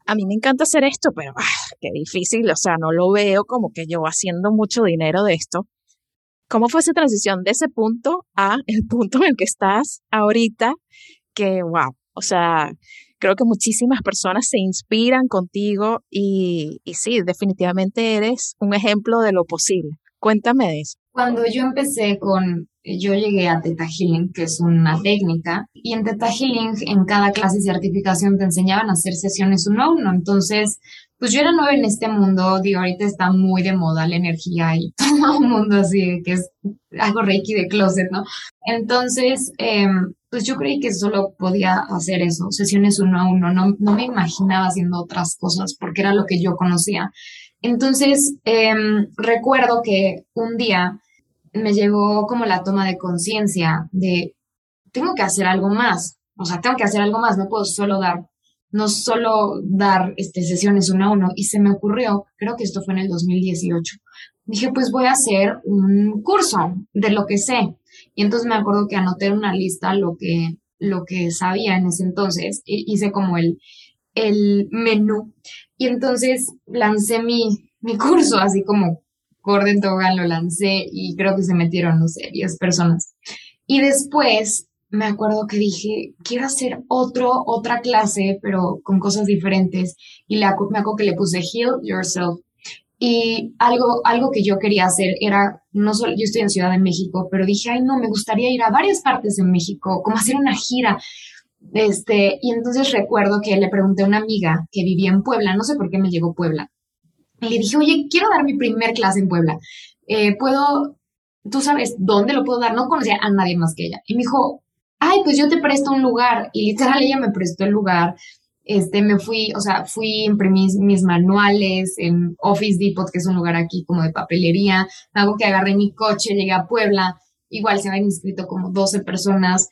a mí me encanta hacer esto, pero ah, qué difícil, o sea, no lo veo como que yo haciendo mucho dinero de esto. ¿Cómo fue esa transición de ese punto a el punto en el que estás ahorita? Que, wow, o sea, creo que muchísimas personas se inspiran contigo y, y sí, definitivamente eres un ejemplo de lo posible. Cuéntame de eso.
Cuando yo empecé con, yo llegué a Teta Healing, que es una técnica, y en Teta Healing, en cada clase de certificación te enseñaban a hacer sesiones uno a uno. Entonces, pues yo era nueva en este mundo, digo, ahorita está muy de moda la energía y todo un mundo así, que es algo reiki de closet, ¿no? Entonces, em, pues yo creí que solo podía hacer eso, sesiones uno a uno, no, no me imaginaba haciendo otras cosas porque era lo que yo conocía. Entonces, em, recuerdo que un día me llegó como la toma de conciencia de, tengo que hacer algo más, o sea, tengo que hacer algo más, no puedo solo dar no solo dar este, sesiones uno a uno, y se me ocurrió, creo que esto fue en el 2018, dije, pues voy a hacer un curso de lo que sé. Y entonces me acuerdo que anoté una lista lo que, lo que sabía en ese entonces, e hice como el, el menú, y entonces lancé mi, mi curso, así como Gordon Togan lo lancé, y creo que se metieron, no sé, 10 personas. Y después me acuerdo que dije, quiero hacer otro, otra clase, pero con cosas diferentes. Y me acuerdo que le puse Heal Yourself. Y algo, algo que yo quería hacer era, no solo, yo estoy en Ciudad de México, pero dije, ay, no, me gustaría ir a varias partes de México, como hacer una gira. Este, y entonces recuerdo que le pregunté a una amiga que vivía en Puebla, no sé por qué me llegó Puebla. Y le dije, oye, quiero dar mi primer clase en Puebla. Eh, ¿Puedo, tú sabes dónde lo puedo dar? No conocía a nadie más que ella. Y me dijo, ay, pues yo te presto un lugar. Y literal ella me prestó el lugar. Este, me fui, o sea, fui, imprimí mis manuales en Office Depot, que es un lugar aquí como de papelería. Hago que agarré mi coche, llegué a Puebla igual se habían inscrito como 12 personas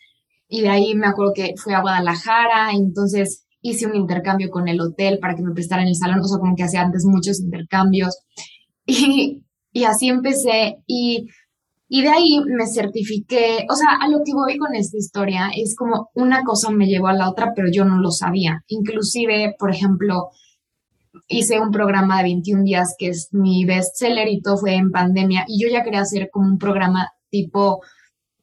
y de ahí me acuerdo que fui a Guadalajara, entonces hice un intercambio con el hotel para que me prestaran el salón, o sea, como que hacía antes muchos intercambios. Y, y así empecé y, y de ahí me certifiqué, o sea, a lo que voy con esta historia es como una cosa me llevó a la otra, pero yo no lo sabía. Inclusive, por ejemplo, hice un programa de 21 días que es mi bestseller y todo fue en pandemia y yo ya quería hacer como un programa tipo,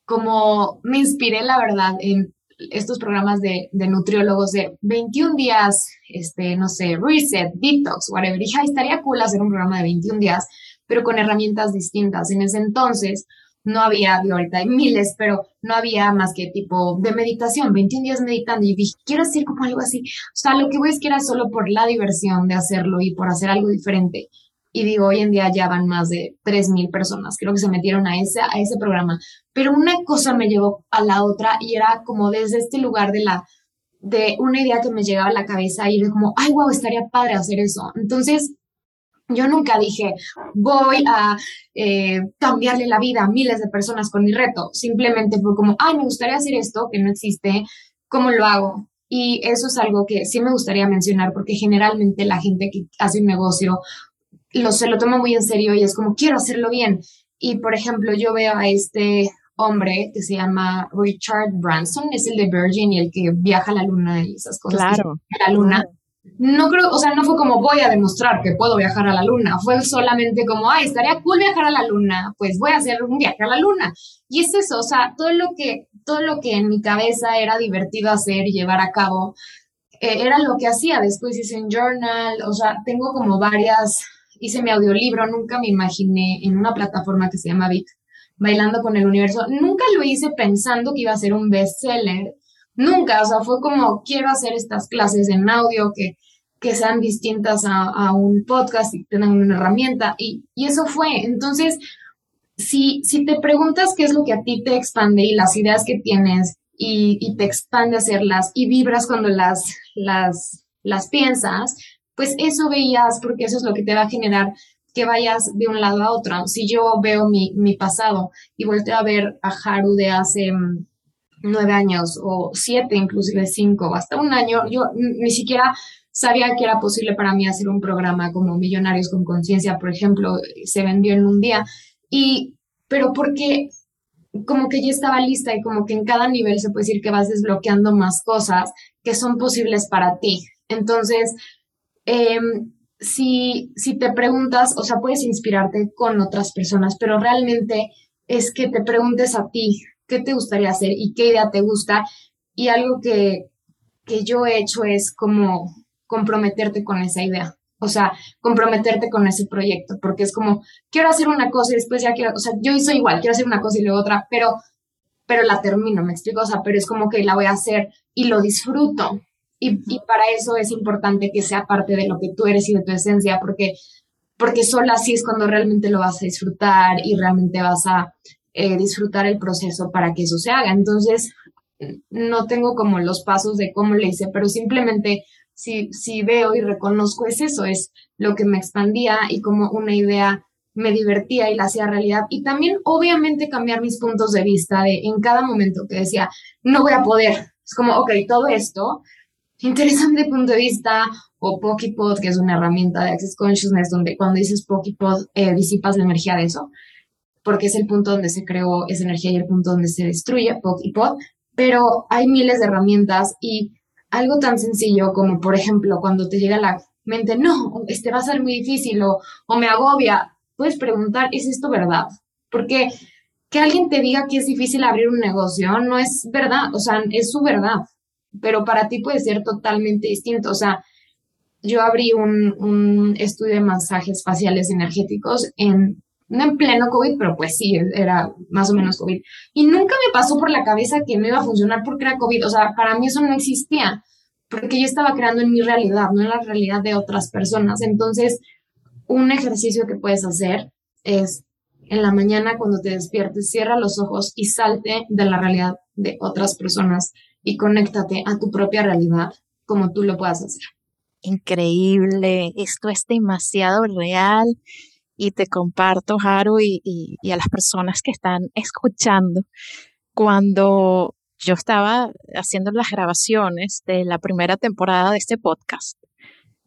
como me inspiré la verdad en estos programas de, nutriólogos de 21 días, este, no sé, reset, detox, whatever. Dije, estaría cool hacer un programa de 21 días, pero con herramientas distintas. En ese entonces no había, ahorita hay miles, pero no había más que tipo de meditación, 21 días meditando. Y dije, quiero hacer como algo así. O sea, lo que voy es que era solo por la diversión de hacerlo y por hacer algo diferente. Y digo, hoy en día ya van más de 3.000 personas, creo que se metieron a ese, a ese programa. Pero una cosa me llevó a la otra y era como desde este lugar de la, de una idea que me llegaba a la cabeza y era como, ay, wow, estaría padre hacer eso. Entonces, yo nunca dije, voy a eh, cambiarle la vida a miles de personas con mi reto. Simplemente fue como, ay, me gustaría hacer esto que no existe, ¿cómo lo hago? Y eso es algo que sí me gustaría mencionar porque generalmente la gente que hace un negocio lo, se lo toma muy en serio y es como, quiero hacerlo bien. Y, por ejemplo, yo veo a este hombre que se llama Richard Branson, es el de Virgin y el que viaja a la luna y esas cosas.
Claro.
A la luna. No creo, o sea, no fue como voy a demostrar que puedo viajar a la luna, fue solamente como, ay, estaría cool viajar a la luna, pues voy a hacer un viaje a la luna. Y es eso, o sea, todo lo que, todo lo que en mi cabeza era divertido hacer y llevar a cabo, eh, era lo que hacía. Después hice un journal, o sea, tengo como varias hice mi audiolibro, nunca me imaginé en una plataforma que se llama Bit, bailando con el universo. Nunca lo hice pensando que iba a ser un bestseller. Nunca, o sea, fue como, quiero hacer estas clases en audio que, que sean distintas a, un podcast y tengan una herramienta. Y, eso fue. Entonces, si, si te preguntas qué es lo que a ti te expande y las ideas que tienes y, y te expande hacerlas y vibras cuando las, las, las piensas, pues eso veías porque eso es lo que te va a generar que vayas de un lado a otro. Si yo veo mi, mi pasado y volteo a ver a Haru de hace mm, nueve años o siete, inclusive cinco, hasta un año, yo ni siquiera sabía que era posible para mí hacer un programa como Millonarios con Conciencia, por ejemplo, se vendió en un día. Y, pero porque como que ya estaba lista y como que en cada nivel se puede decir que vas desbloqueando más cosas que son posibles para ti. Entonces, Em, si, si te preguntas, o sea, puedes inspirarte con otras personas, pero realmente es que te preguntes a ti qué te gustaría hacer y qué idea te gusta. Y algo que, que yo he hecho es como comprometerte con esa idea. O sea, comprometerte con ese proyecto, porque es como, quiero hacer una cosa y después ya quiero, o sea, yo soy igual, quiero hacer una cosa y luego otra, pero, pero la termino, me explico, o sea, pero es como que la voy a hacer y lo disfruto. Y, para eso es importante que sea parte de lo que tú eres y de tu esencia, porque, porque solo así es cuando realmente lo vas a disfrutar y realmente vas a eh, disfrutar el proceso para que eso se haga. Entonces, no tengo como los pasos de cómo le hice, pero simplemente si, si veo y reconozco es eso, es lo que me expandía y como una idea me divertía y la hacía realidad. Y también, obviamente, cambiar mis puntos de vista de en cada momento que decía, no voy a poder. Es como, ok, todo esto interesante punto de vista, o Pokipod, que es una herramienta de Access Consciousness, donde cuando dices Pokipod, eh, disipas la energía de eso, porque es el punto donde se creó esa energía y el punto donde se destruye Pokipod, pero hay miles de herramientas y algo tan sencillo como, por ejemplo, cuando te llega la mente, no, este va a ser muy difícil o, o me agobia, puedes preguntar, ¿es esto verdad? Porque que alguien te diga que es difícil abrir un negocio no es verdad, o sea, es su verdad pero para ti puede ser totalmente distinto. O sea, yo abrí un, un estudio de masajes faciales energéticos en, no en pleno COVID, pero pues sí, era más o menos COVID. Y nunca me pasó por la cabeza que me iba a funcionar porque era COVID. O sea, para mí eso no existía, porque yo estaba creando en mi realidad, no en la realidad de otras personas. Entonces, un ejercicio que puedes hacer es en la mañana cuando te despiertes, cierra los ojos y salte de la realidad de otras personas y conéctate a tu propia realidad como tú lo puedas hacer.
Increíble, esto es demasiado real y te comparto, Haru, y, y, a las personas que están escuchando, cuando yo estaba haciendo las grabaciones de la primera temporada de este podcast,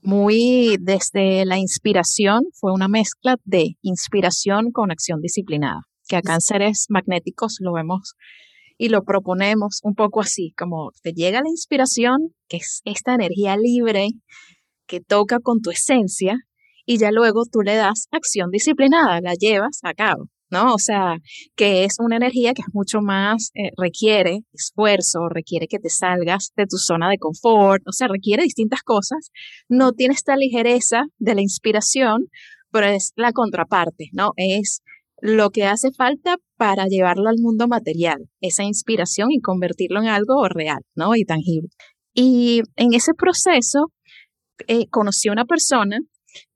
muy desde la inspiración, fue una mezcla de inspiración con acción disciplinada, que acá en Seres Magnéticos lo vemos y lo proponemos un poco así, como te llega la inspiración, que es esta energía libre que toca con tu esencia, y ya luego tú le das acción disciplinada, la llevas a cabo. ¿no? O sea, que es una energía que es mucho más, eh, requiere esfuerzo, requiere que te salgas de tu zona de confort, o sea, requiere distintas cosas. No tiene esta ligereza de la inspiración, pero es la contraparte, ¿no? Es lo que hace falta para llevarlo al mundo material, esa inspiración y convertirlo en algo real, ¿no? Y tangible. Y en ese proceso eh, conocí a una persona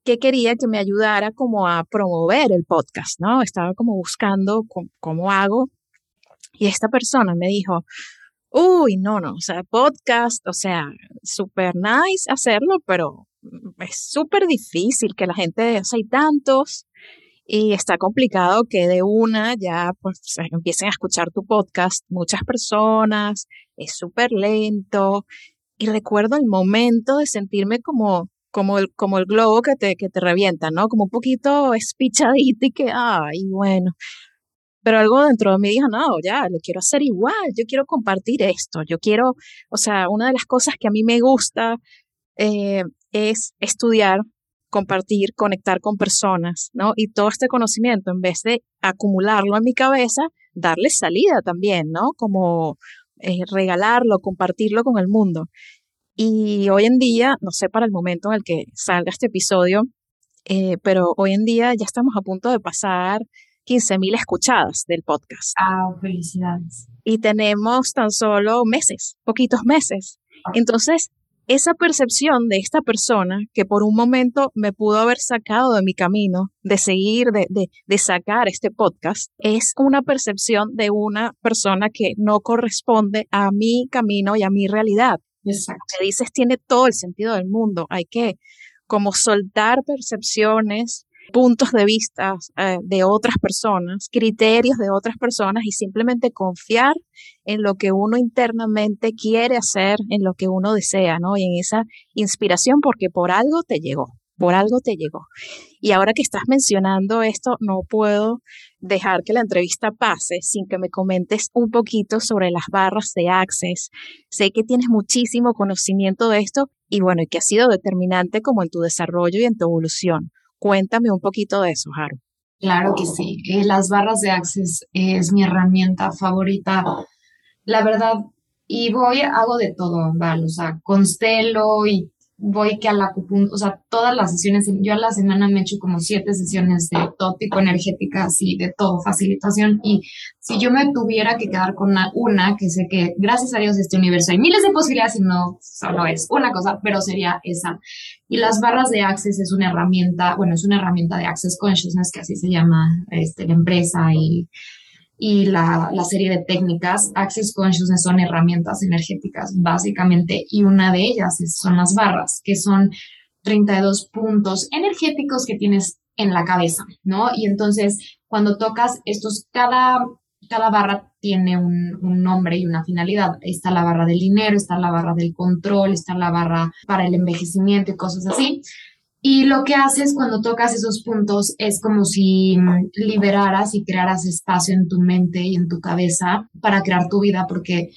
que quería que me ayudara como a promover el podcast, ¿no? Estaba como buscando cómo, hago. Y esta persona me dijo, uy, no, no, o sea, podcast, o sea, súper nice hacerlo, pero es súper difícil que la gente, o sea, hay tantos y está complicado que de una ya pues empiecen a escuchar tu podcast muchas personas, es súper lento. Y recuerdo el momento de sentirme como como el, como el globo que te, que te revienta, ¿no? Como un poquito espichadito y que, ay, bueno. Pero algo dentro de mí dijo, no, ya, lo quiero hacer igual, yo quiero compartir esto, yo quiero, o sea, una de las cosas que a mí me gusta eh, es estudiar, compartir, conectar con personas, ¿no? Y todo este conocimiento, en vez de acumularlo en mi cabeza, darle salida también, ¿no? Como eh, regalarlo, compartirlo con el mundo. Y hoy en día, no sé para el momento en el que salga este episodio, eh, pero hoy en día ya estamos a punto de pasar 15.000 escuchadas del podcast.
Ah, felicidades.
Y tenemos tan solo meses, poquitos meses. Entonces, esa percepción de esta persona que por un momento me pudo haber sacado de mi camino, de seguir, de, de, de, sacar este podcast, es una percepción de una persona que no corresponde a mi camino y a mi realidad.
Exacto.
Lo que dices tiene todo el sentido del mundo. Hay que como soltar percepciones, puntos de vista eh, de otras personas, criterios de otras personas y simplemente confiar en lo que uno internamente quiere hacer, en lo que uno desea, ¿no? Y en esa inspiración porque por algo te llegó por algo te llegó. Y ahora que estás mencionando esto, no puedo dejar que la entrevista pase sin que me comentes un poquito sobre las barras de Access. Sé que tienes muchísimo conocimiento de esto y bueno, y que ha sido determinante como en tu desarrollo y en tu evolución. Cuéntame un poquito de eso, Haru.
Claro que sí. Eh, las barras de Access es mi herramienta favorita. La verdad, y voy, hago de todo, ¿vale? O constelo y voy que a la o sea, todas las sesiones, yo a la semana me echo como siete sesiones de todo tipo energéticas y de todo, facilitación. Y si yo me tuviera que quedar con una, que sé que gracias a Dios este universo hay miles de posibilidades y no solo es una cosa, pero sería esa. Y las barras de Access es una herramienta, bueno, es una herramienta de Access Consciousness, que así se llama este, la empresa y y la, la, serie de técnicas, Access Consciousness son herramientas energéticas básicamente y una de ellas son las barras, que son 32 puntos energéticos que tienes en la cabeza, ¿no? Y entonces cuando tocas estos, cada, cada barra tiene un, un, nombre y una finalidad. Está la barra del dinero, está la barra del control, está la barra para el envejecimiento y cosas así. Y lo que haces cuando tocas esos puntos es como si liberaras y crearas espacio en tu mente y en tu cabeza para crear tu vida, porque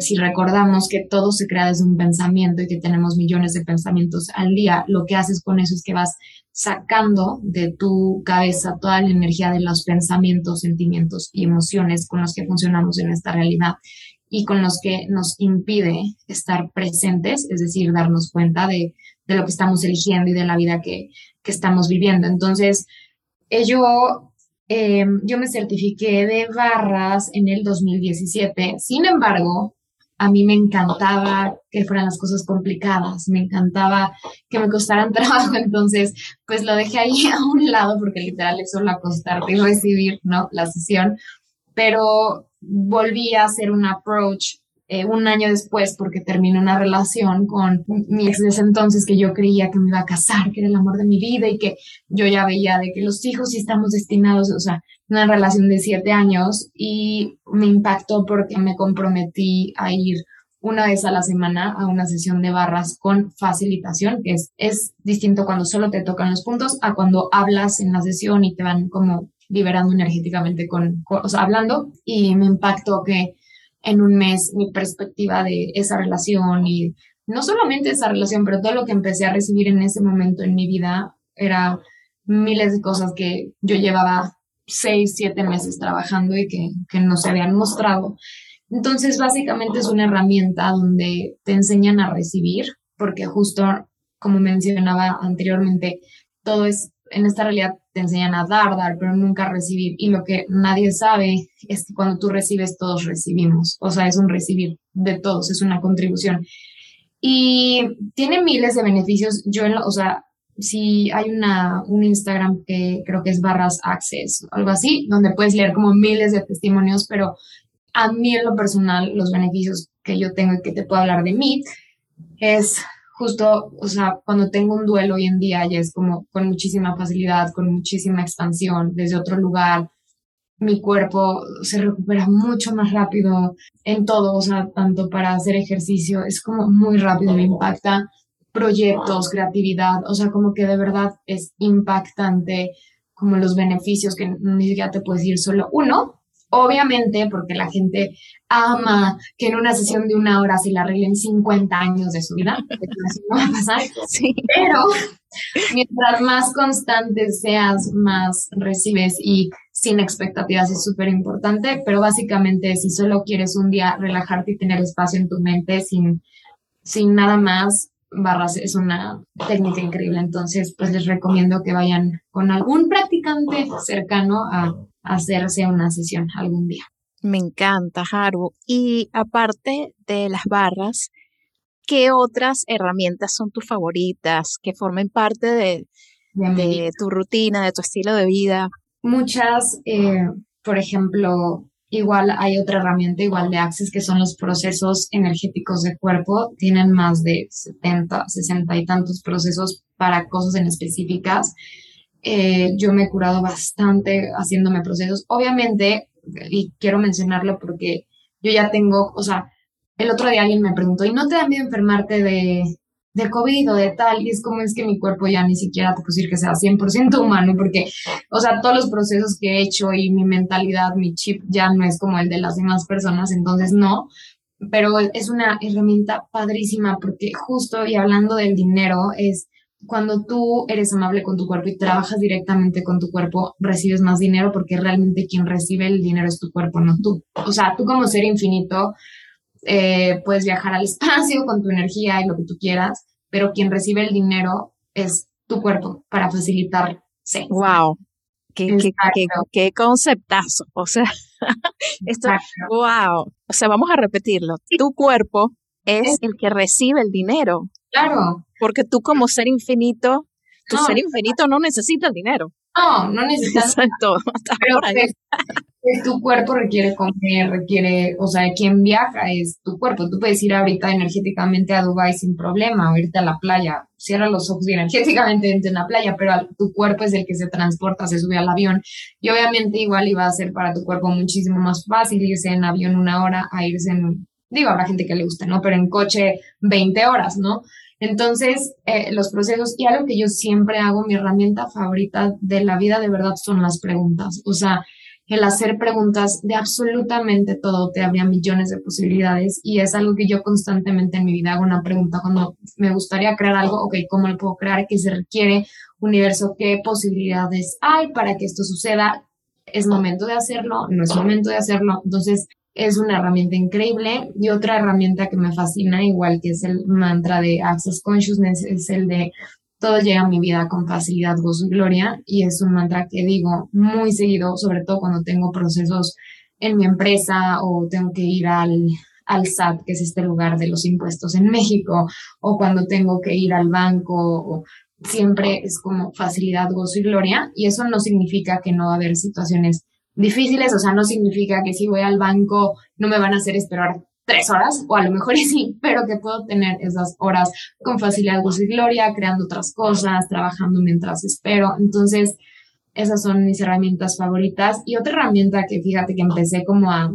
si recordamos que todo se crea desde un pensamiento y que tenemos millones de pensamientos al día, lo que haces con eso es que vas sacando de tu cabeza toda la energía de los pensamientos, sentimientos y emociones con los que funcionamos en esta realidad y con los que nos impide estar presentes, es decir, darnos cuenta de de lo que estamos eligiendo y de la vida que, estamos viviendo. Entonces, eh, yo, eh, yo me certifiqué de barras en el 2017. Sin embargo, a mí me encantaba que fueran las cosas complicadas, me encantaba que me costaran trabajo, entonces pues lo dejé ahí a un lado porque literal es solo acostarte y recibir, ¿no? La sesión, pero volví a hacer un approach eh, un año después porque terminé una relación con mi ex de ese entonces que yo creía que me iba a casar, que era el amor de mi vida y que yo ya veía de que los hijos sí estamos destinados, o sea, una relación de siete años y me impactó porque me comprometí a ir una vez a la semana a una sesión de barras con facilitación, que es, es distinto cuando solo te tocan los puntos a cuando hablas en la sesión y te van como liberando energéticamente con, con o sea, hablando. Y me impactó que en un mes mi perspectiva de esa relación y no solamente esa relación, pero todo lo que empecé a recibir en ese momento en mi vida era miles de cosas que yo llevaba seis, siete meses trabajando y que, que no se habían mostrado. Entonces, básicamente es una herramienta donde te enseñan a recibir, porque justo como mencionaba anteriormente, todo es en esta realidad te enseñan a dar, dar, pero nunca recibir. Y lo que nadie sabe es que cuando tú recibes, todos recibimos. O sea, es un recibir de todos, es una contribución. Y tiene miles de beneficios. Yo, o sea, si hay una, un Instagram que creo que es barras access, algo así, donde puedes leer como miles de testimonios, pero a mí en lo personal, los beneficios que yo tengo y que te puedo hablar de mí es justo, o sea, cuando tengo un duelo hoy en día ya es como con muchísima facilidad, con muchísima expansión desde otro lugar. Mi cuerpo se recupera mucho más rápido en todo, o sea, tanto para hacer ejercicio, es como muy rápido, me impacta proyectos, creatividad, o sea, como que de verdad es impactante como los beneficios que ni siquiera te puedes decir solo uno, Obviamente, porque la gente ama que en una sesión de una hora se la arreglen 50 años de su vida, no va a pasar. Pero mientras más constante seas, más recibes y sin expectativas es súper importante, pero básicamente si solo quieres un día relajarte y tener espacio en tu mente sin, sin nada más, barras es una técnica increíble. Entonces, pues les recomiendo que vayan con algún practicante cercano a hacerse una sesión algún día.
Me encanta, Haru. Y aparte de las barras, ¿qué otras herramientas son tus favoritas que formen parte de, de, tu rutina, de tu estilo de vida?
Muchas, eh, por ejemplo, igual hay otra herramienta igual de Access que son los procesos energéticos de cuerpo. Tienen más de 70, 60 y tantos procesos para cosas en específicas. Eh, yo me he curado bastante haciéndome procesos. Obviamente, y quiero mencionarlo porque yo ya tengo, o sea, el otro día alguien me preguntó, ¿y no te da miedo enfermarte de, de COVID o de tal? Y es como es que mi cuerpo ya ni siquiera te puedo decir que sea 100% humano, porque, o sea, todos los procesos que he hecho y mi mentalidad, mi chip ya no es como el de las demás personas, entonces no. Pero es una herramienta padrísima porque justo y hablando del dinero es cuando tú eres amable con tu cuerpo y trabajas directamente con tu cuerpo, recibes más dinero porque realmente quien recibe el dinero es tu cuerpo, no tú. O sea, tú como ser infinito eh, puedes viajar al espacio con tu energía y lo que tú quieras, pero quien recibe el dinero es tu cuerpo para facilitarse.
¡Wow! Qué, qué, qué, conceptazo. O sea, esto, wow. O sea, vamos a repetirlo. Tu cuerpo es el que recibe el dinero.
Claro.
Porque tú como ser infinito, tu ser infinito no necesita el dinero.
No, no necesitas
todo.
Pero tu cuerpo requiere comer, requiere, o sea, quien viaja es tu cuerpo. Tú puedes ir ahorita energéticamente a Dubai sin problema, o irte a la playa, cierra los ojos y energéticamente en la playa, pero tu cuerpo es el que se transporta, se sube al avión. Y obviamente igual iba a ser para tu cuerpo muchísimo más fácil irse en avión una hora a irse en digo, habrá gente que le guste, ¿no? Pero en coche 20 horas, ¿no? Entonces, eh, los procesos y algo que yo siempre hago, mi herramienta favorita de la vida de verdad son las preguntas. O sea, el hacer preguntas de absolutamente todo te abría millones de posibilidades y es algo que yo constantemente en mi vida hago una pregunta cuando me gustaría crear algo, ok, ¿cómo lo puedo crear? ¿Qué se requiere? Universo, ¿qué posibilidades hay para que esto suceda? ¿Es momento de hacerlo? ¿No es momento de hacerlo? Entonces, es una herramienta increíble. Y otra herramienta que me fascina, igual que es el mantra de Access Consciousness, es el de todo llega a mi vida con facilidad, gozo y gloria. Y es un mantra que digo muy seguido, sobre todo cuando tengo procesos en mi empresa o tengo que ir al, al SAT, que es este lugar de los impuestos en México, o cuando tengo que ir al banco, o siempre es como facilidad, gozo y gloria. Y eso no significa que no va a haber situaciones difíciles, o sea, no significa que si voy al banco no me van a hacer esperar tres horas, o a lo mejor sí, pero que puedo tener esas horas con facilidad, gozo y gloria, creando otras cosas, trabajando mientras espero. Entonces, esas son mis herramientas favoritas. Y otra herramienta que fíjate que empecé como a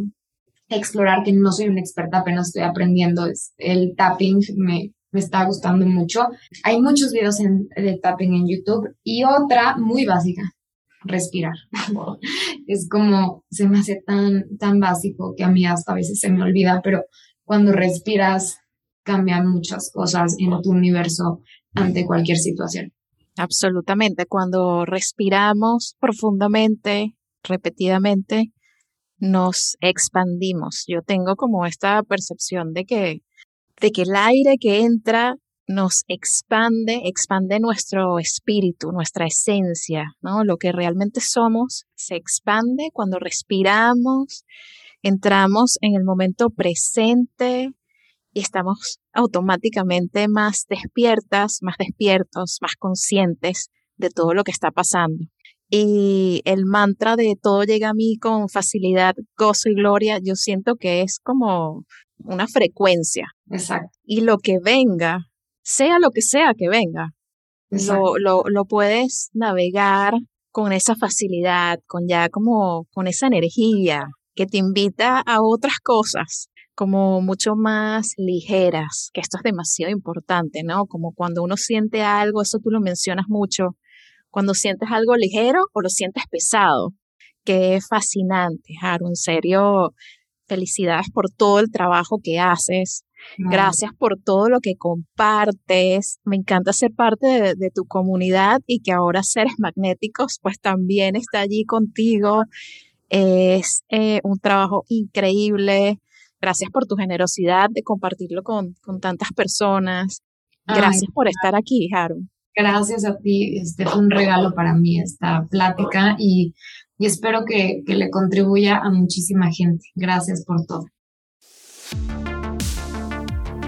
explorar, que no soy una experta, apenas estoy aprendiendo, es el tapping. Me, me está gustando mucho. Hay muchos videos de tapping en YouTube. Y otra muy básica, respirar. es como, se me hace tan, tan básico que a mí hasta a veces se me olvida, pero cuando respiras cambian muchas cosas en tu universo ante cualquier situación.
Absolutamente. Cuando respiramos profundamente, repetidamente, nos expandimos. Yo tengo como esta percepción de que, de que el aire que entra nos expande, expande nuestro espíritu, nuestra esencia, ¿no? Lo que realmente somos se expande cuando respiramos, entramos en el momento presente y estamos automáticamente más despiertas, más despiertos, más conscientes de todo lo que está pasando. Y el mantra de todo llega a mí con facilidad, gozo y gloria, yo siento que es como una frecuencia.
Exacto.
Y lo que venga sea lo que sea que venga. Lo, lo, lo, puedes navegar con esa facilidad, con ya como con esa energía que te invita a otras cosas como mucho más ligeras, que esto es demasiado importante, ¿no? Como cuando uno siente algo, eso tú lo mencionas mucho, cuando sientes algo ligero o lo sientes pesado, que es fascinante, Haru, en serio, felicidades por todo el trabajo que haces, Gracias por todo lo que compartes. Me encanta ser parte de, tu comunidad y que ahora Seres Magnéticos pues también está allí contigo. Es eh, un trabajo increíble. Gracias por tu generosidad de compartirlo con, tantas personas. Gracias por estar aquí, Haru.
Gracias a ti. Este fue un regalo para mí esta plática y, y espero que, que le contribuya a muchísima gente. Gracias por todo.